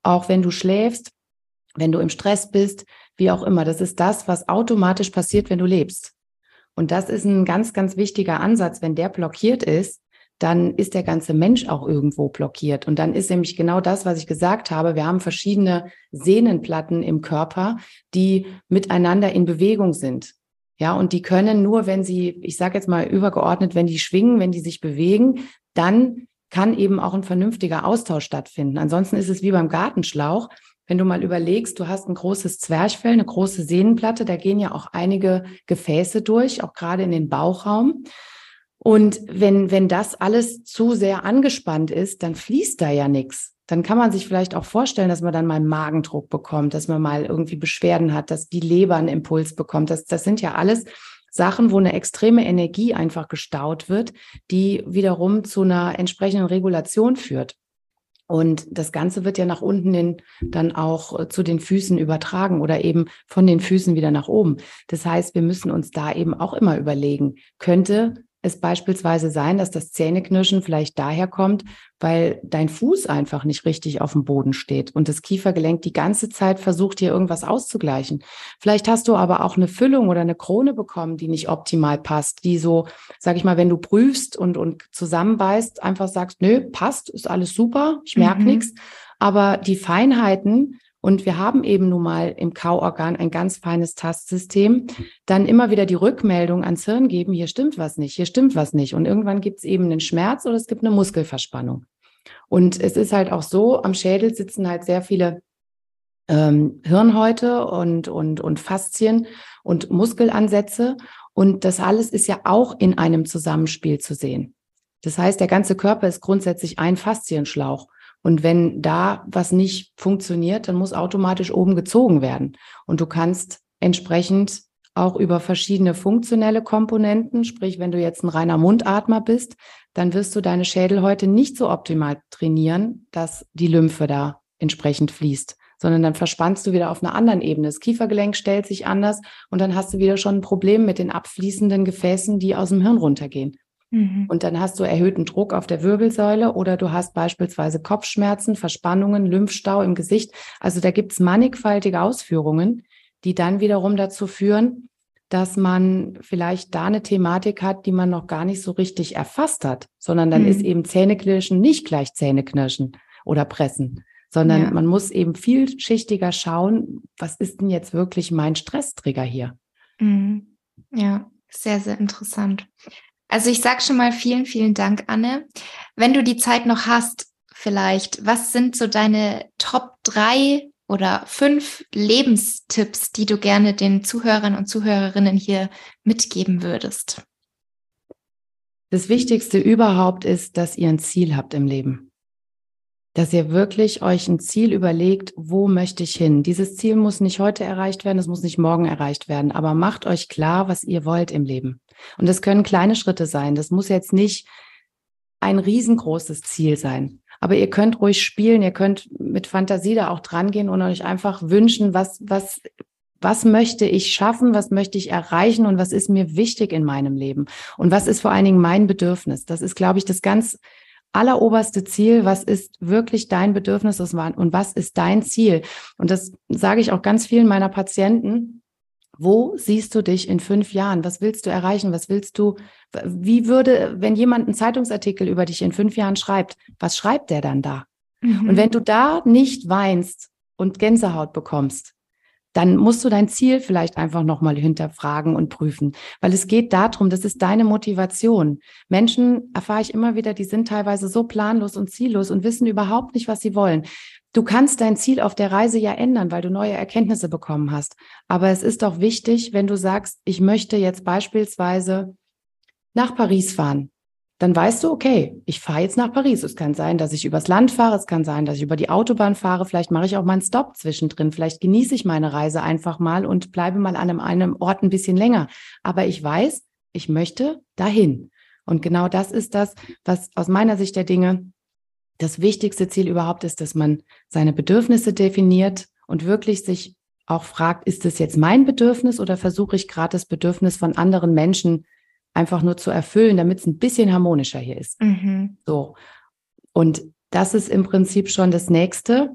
auch wenn du schläfst, wenn du im Stress bist, wie auch immer. Das ist das, was automatisch passiert, wenn du lebst. Und das ist ein ganz, ganz wichtiger Ansatz. Wenn der blockiert ist, dann ist der ganze Mensch auch irgendwo blockiert. Und dann ist nämlich genau das, was ich gesagt habe. Wir haben verschiedene Sehnenplatten im Körper, die miteinander in Bewegung sind. Ja, und die können nur, wenn sie, ich sage jetzt mal übergeordnet, wenn die schwingen, wenn die sich bewegen, dann kann eben auch ein vernünftiger Austausch stattfinden. Ansonsten ist es wie beim Gartenschlauch. Wenn du mal überlegst, du hast ein großes Zwerchfell, eine große Sehnenplatte, da gehen ja auch einige Gefäße durch, auch gerade in den Bauchraum. Und wenn, wenn das alles zu sehr angespannt ist, dann fließt da ja nichts. Dann kann man sich vielleicht auch vorstellen, dass man dann mal Magendruck bekommt, dass man mal irgendwie Beschwerden hat, dass die Leber einen Impuls bekommt. Das, das sind ja alles Sachen, wo eine extreme Energie einfach gestaut wird, die wiederum zu einer entsprechenden Regulation führt. Und das Ganze wird ja nach unten hin dann auch äh, zu den Füßen übertragen oder eben von den Füßen wieder nach oben. Das heißt, wir müssen uns da eben auch immer überlegen, könnte es beispielsweise sein, dass das Zähneknirschen vielleicht daher kommt, weil dein Fuß einfach nicht richtig auf dem Boden steht und das Kiefergelenk die ganze Zeit versucht, hier irgendwas auszugleichen. Vielleicht hast du aber auch eine Füllung oder eine Krone bekommen, die nicht optimal passt, die so, sag ich mal, wenn du prüfst und, und zusammenbeißt, einfach sagst, nö, passt, ist alles super, ich merke mhm. nichts. Aber die Feinheiten, und wir haben eben nun mal im Kauorgan ein ganz feines Tastsystem, dann immer wieder die Rückmeldung ans Hirn geben, hier stimmt was nicht, hier stimmt was nicht. Und irgendwann gibt es eben einen Schmerz oder es gibt eine Muskelverspannung. Und es ist halt auch so, am Schädel sitzen halt sehr viele ähm, Hirnhäute und, und, und Faszien und Muskelansätze. Und das alles ist ja auch in einem Zusammenspiel zu sehen. Das heißt, der ganze Körper ist grundsätzlich ein Faszienschlauch. Und wenn da was nicht funktioniert, dann muss automatisch oben gezogen werden. Und du kannst entsprechend auch über verschiedene funktionelle Komponenten, sprich, wenn du jetzt ein reiner Mundatmer bist, dann wirst du deine Schädelhäute nicht so optimal trainieren, dass die Lymphe da entsprechend fließt, sondern dann verspannst du wieder auf einer anderen Ebene. Das Kiefergelenk stellt sich anders und dann hast du wieder schon ein Problem mit den abfließenden Gefäßen, die aus dem Hirn runtergehen. Mhm. Und dann hast du erhöhten Druck auf der Wirbelsäule oder du hast beispielsweise Kopfschmerzen, Verspannungen, Lymphstau im Gesicht. Also da gibt es mannigfaltige Ausführungen, die dann wiederum dazu führen, dass man vielleicht da eine Thematik hat, die man noch gar nicht so richtig erfasst hat, sondern dann mhm. ist eben Zähneknirschen nicht gleich Zähneknirschen oder Pressen, sondern ja. man muss eben vielschichtiger schauen, was ist denn jetzt wirklich mein Stresstrigger hier? Mhm. Ja, sehr, sehr interessant. Also ich sage schon mal vielen, vielen Dank, Anne. Wenn du die Zeit noch hast, vielleicht, was sind so deine Top drei oder fünf Lebenstipps, die du gerne den Zuhörern und Zuhörerinnen hier mitgeben würdest? Das Wichtigste überhaupt ist, dass ihr ein Ziel habt im Leben dass ihr wirklich euch ein Ziel überlegt, wo möchte ich hin? Dieses Ziel muss nicht heute erreicht werden, es muss nicht morgen erreicht werden, aber macht euch klar, was ihr wollt im Leben. Und das können kleine Schritte sein. Das muss jetzt nicht ein riesengroßes Ziel sein. Aber ihr könnt ruhig spielen, ihr könnt mit Fantasie da auch dran gehen und euch einfach wünschen, was, was, was möchte ich schaffen, was möchte ich erreichen und was ist mir wichtig in meinem Leben und was ist vor allen Dingen mein Bedürfnis. Das ist, glaube ich, das ganz alleroberste Ziel, was ist wirklich dein Bedürfnis und was ist dein Ziel? Und das sage ich auch ganz vielen meiner Patienten. Wo siehst du dich in fünf Jahren? Was willst du erreichen? Was willst du? Wie würde, wenn jemand einen Zeitungsartikel über dich in fünf Jahren schreibt, was schreibt der dann da? Mhm. Und wenn du da nicht weinst und Gänsehaut bekommst, dann musst du dein Ziel vielleicht einfach nochmal hinterfragen und prüfen, weil es geht darum, das ist deine Motivation. Menschen, erfahre ich immer wieder, die sind teilweise so planlos und ziellos und wissen überhaupt nicht, was sie wollen. Du kannst dein Ziel auf der Reise ja ändern, weil du neue Erkenntnisse bekommen hast. Aber es ist doch wichtig, wenn du sagst, ich möchte jetzt beispielsweise nach Paris fahren dann weißt du, okay, ich fahre jetzt nach Paris. Es kann sein, dass ich übers Land fahre, es kann sein, dass ich über die Autobahn fahre, vielleicht mache ich auch mal einen Stopp zwischendrin, vielleicht genieße ich meine Reise einfach mal und bleibe mal an einem, einem Ort ein bisschen länger. Aber ich weiß, ich möchte dahin. Und genau das ist das, was aus meiner Sicht der Dinge das wichtigste Ziel überhaupt ist, dass man seine Bedürfnisse definiert und wirklich sich auch fragt, ist es jetzt mein Bedürfnis oder versuche ich gerade das Bedürfnis von anderen Menschen einfach nur zu erfüllen, damit es ein bisschen harmonischer hier ist. Mhm. So. Und das ist im Prinzip schon das nächste.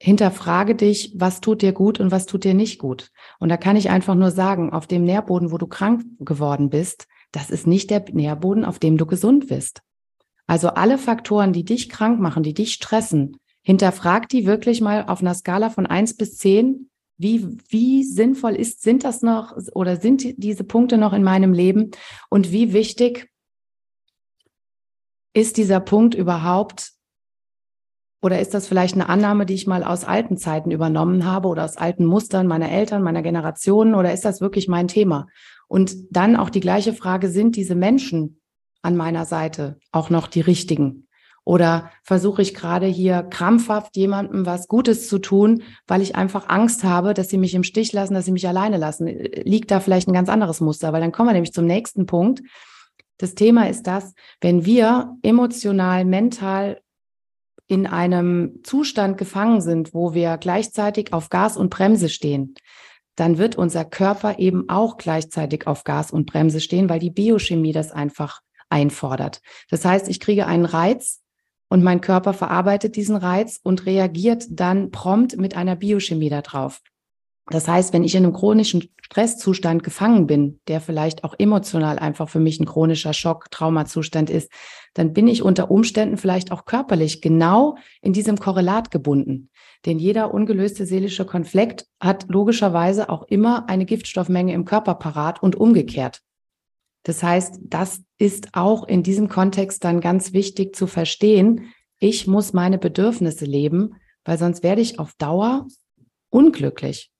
Hinterfrage dich, was tut dir gut und was tut dir nicht gut. Und da kann ich einfach nur sagen, auf dem Nährboden, wo du krank geworden bist, das ist nicht der Nährboden, auf dem du gesund bist. Also alle Faktoren, die dich krank machen, die dich stressen, hinterfrag die wirklich mal auf einer Skala von eins bis zehn wie, wie sinnvoll ist, sind das noch oder sind diese Punkte noch in meinem Leben? Und wie wichtig ist dieser Punkt überhaupt? Oder ist das vielleicht eine Annahme, die ich mal aus alten Zeiten übernommen habe oder aus alten Mustern meiner Eltern, meiner Generationen? Oder ist das wirklich mein Thema? Und dann auch die gleiche Frage, sind diese Menschen an meiner Seite auch noch die richtigen? Oder versuche ich gerade hier krampfhaft jemandem was Gutes zu tun, weil ich einfach Angst habe, dass sie mich im Stich lassen, dass sie mich alleine lassen? Liegt da vielleicht ein ganz anderes Muster? Weil dann kommen wir nämlich zum nächsten Punkt. Das Thema ist das, wenn wir emotional, mental in einem Zustand gefangen sind, wo wir gleichzeitig auf Gas und Bremse stehen, dann wird unser Körper eben auch gleichzeitig auf Gas und Bremse stehen, weil die Biochemie das einfach einfordert. Das heißt, ich kriege einen Reiz, und mein Körper verarbeitet diesen Reiz und reagiert dann prompt mit einer Biochemie darauf. Das heißt, wenn ich in einem chronischen Stresszustand gefangen bin, der vielleicht auch emotional einfach für mich ein chronischer Schock, Traumazustand ist, dann bin ich unter Umständen vielleicht auch körperlich genau in diesem Korrelat gebunden. Denn jeder ungelöste seelische Konflikt hat logischerweise auch immer eine Giftstoffmenge im Körper parat und umgekehrt. Das heißt, das ist auch in diesem Kontext dann ganz wichtig zu verstehen. Ich muss meine Bedürfnisse leben, weil sonst werde ich auf Dauer unglücklich.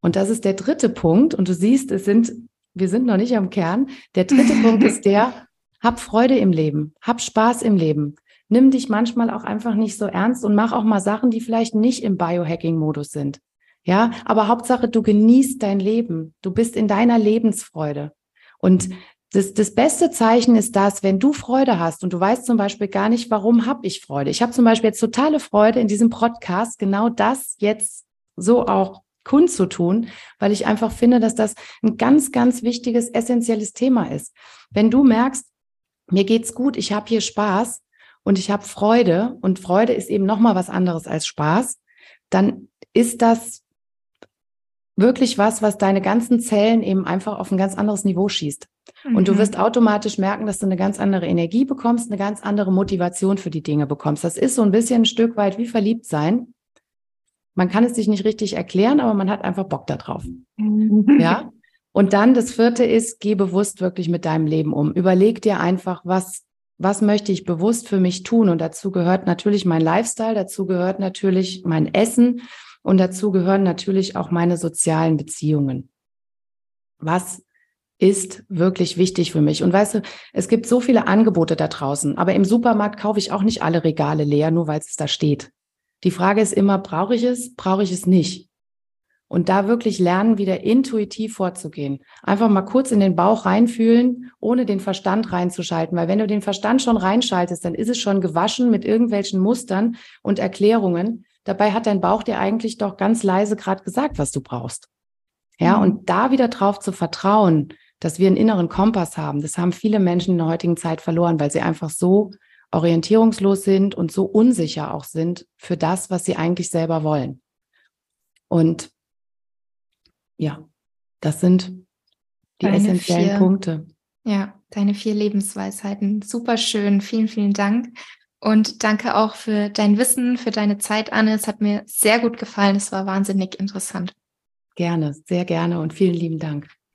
Und das ist der dritte Punkt. Und du siehst, es sind, wir sind noch nicht am Kern. Der dritte Punkt ist der, hab Freude im Leben, hab Spaß im Leben. Nimm dich manchmal auch einfach nicht so ernst und mach auch mal Sachen, die vielleicht nicht im Biohacking-Modus sind. Ja, aber Hauptsache, du genießt dein Leben. Du bist in deiner Lebensfreude. Und das, das beste Zeichen ist das, wenn du Freude hast und du weißt zum Beispiel gar nicht, warum habe ich Freude. Ich habe zum Beispiel jetzt totale Freude in diesem Podcast, genau das jetzt so auch kundzutun, weil ich einfach finde, dass das ein ganz, ganz wichtiges, essentielles Thema ist. Wenn du merkst, mir geht's gut, ich habe hier Spaß und ich habe Freude und Freude ist eben noch mal was anderes als Spaß, dann ist das wirklich was, was deine ganzen Zellen eben einfach auf ein ganz anderes Niveau schießt. Mhm. Und du mhm. wirst automatisch merken, dass du eine ganz andere Energie bekommst, eine ganz andere Motivation für die Dinge bekommst. Das ist so ein bisschen ein Stück weit wie verliebt sein. Man kann es sich nicht richtig erklären, aber man hat einfach Bock darauf. Mhm. Ja. Und dann das vierte ist, geh bewusst wirklich mit deinem Leben um. Überleg dir einfach, was, was möchte ich bewusst für mich tun? Und dazu gehört natürlich mein Lifestyle, dazu gehört natürlich mein Essen und dazu gehören natürlich auch meine sozialen Beziehungen. Was ist wirklich wichtig für mich. Und weißt du, es gibt so viele Angebote da draußen, aber im Supermarkt kaufe ich auch nicht alle Regale leer, nur weil es da steht. Die Frage ist immer, brauche ich es, brauche ich es nicht? Und da wirklich lernen, wieder intuitiv vorzugehen. Einfach mal kurz in den Bauch reinfühlen, ohne den Verstand reinzuschalten. Weil wenn du den Verstand schon reinschaltest, dann ist es schon gewaschen mit irgendwelchen Mustern und Erklärungen. Dabei hat dein Bauch dir eigentlich doch ganz leise gerade gesagt, was du brauchst. Ja, mhm. und da wieder drauf zu vertrauen, dass wir einen inneren Kompass haben, das haben viele Menschen in der heutigen Zeit verloren, weil sie einfach so orientierungslos sind und so unsicher auch sind für das, was sie eigentlich selber wollen. Und ja, das sind die deine essentiellen vier, Punkte. Ja, deine vier Lebensweisheiten. Super schön. Vielen, vielen Dank. Und danke auch für dein Wissen, für deine Zeit, Anne. Es hat mir sehr gut gefallen. Es war wahnsinnig interessant. Gerne, sehr gerne und vielen lieben Dank.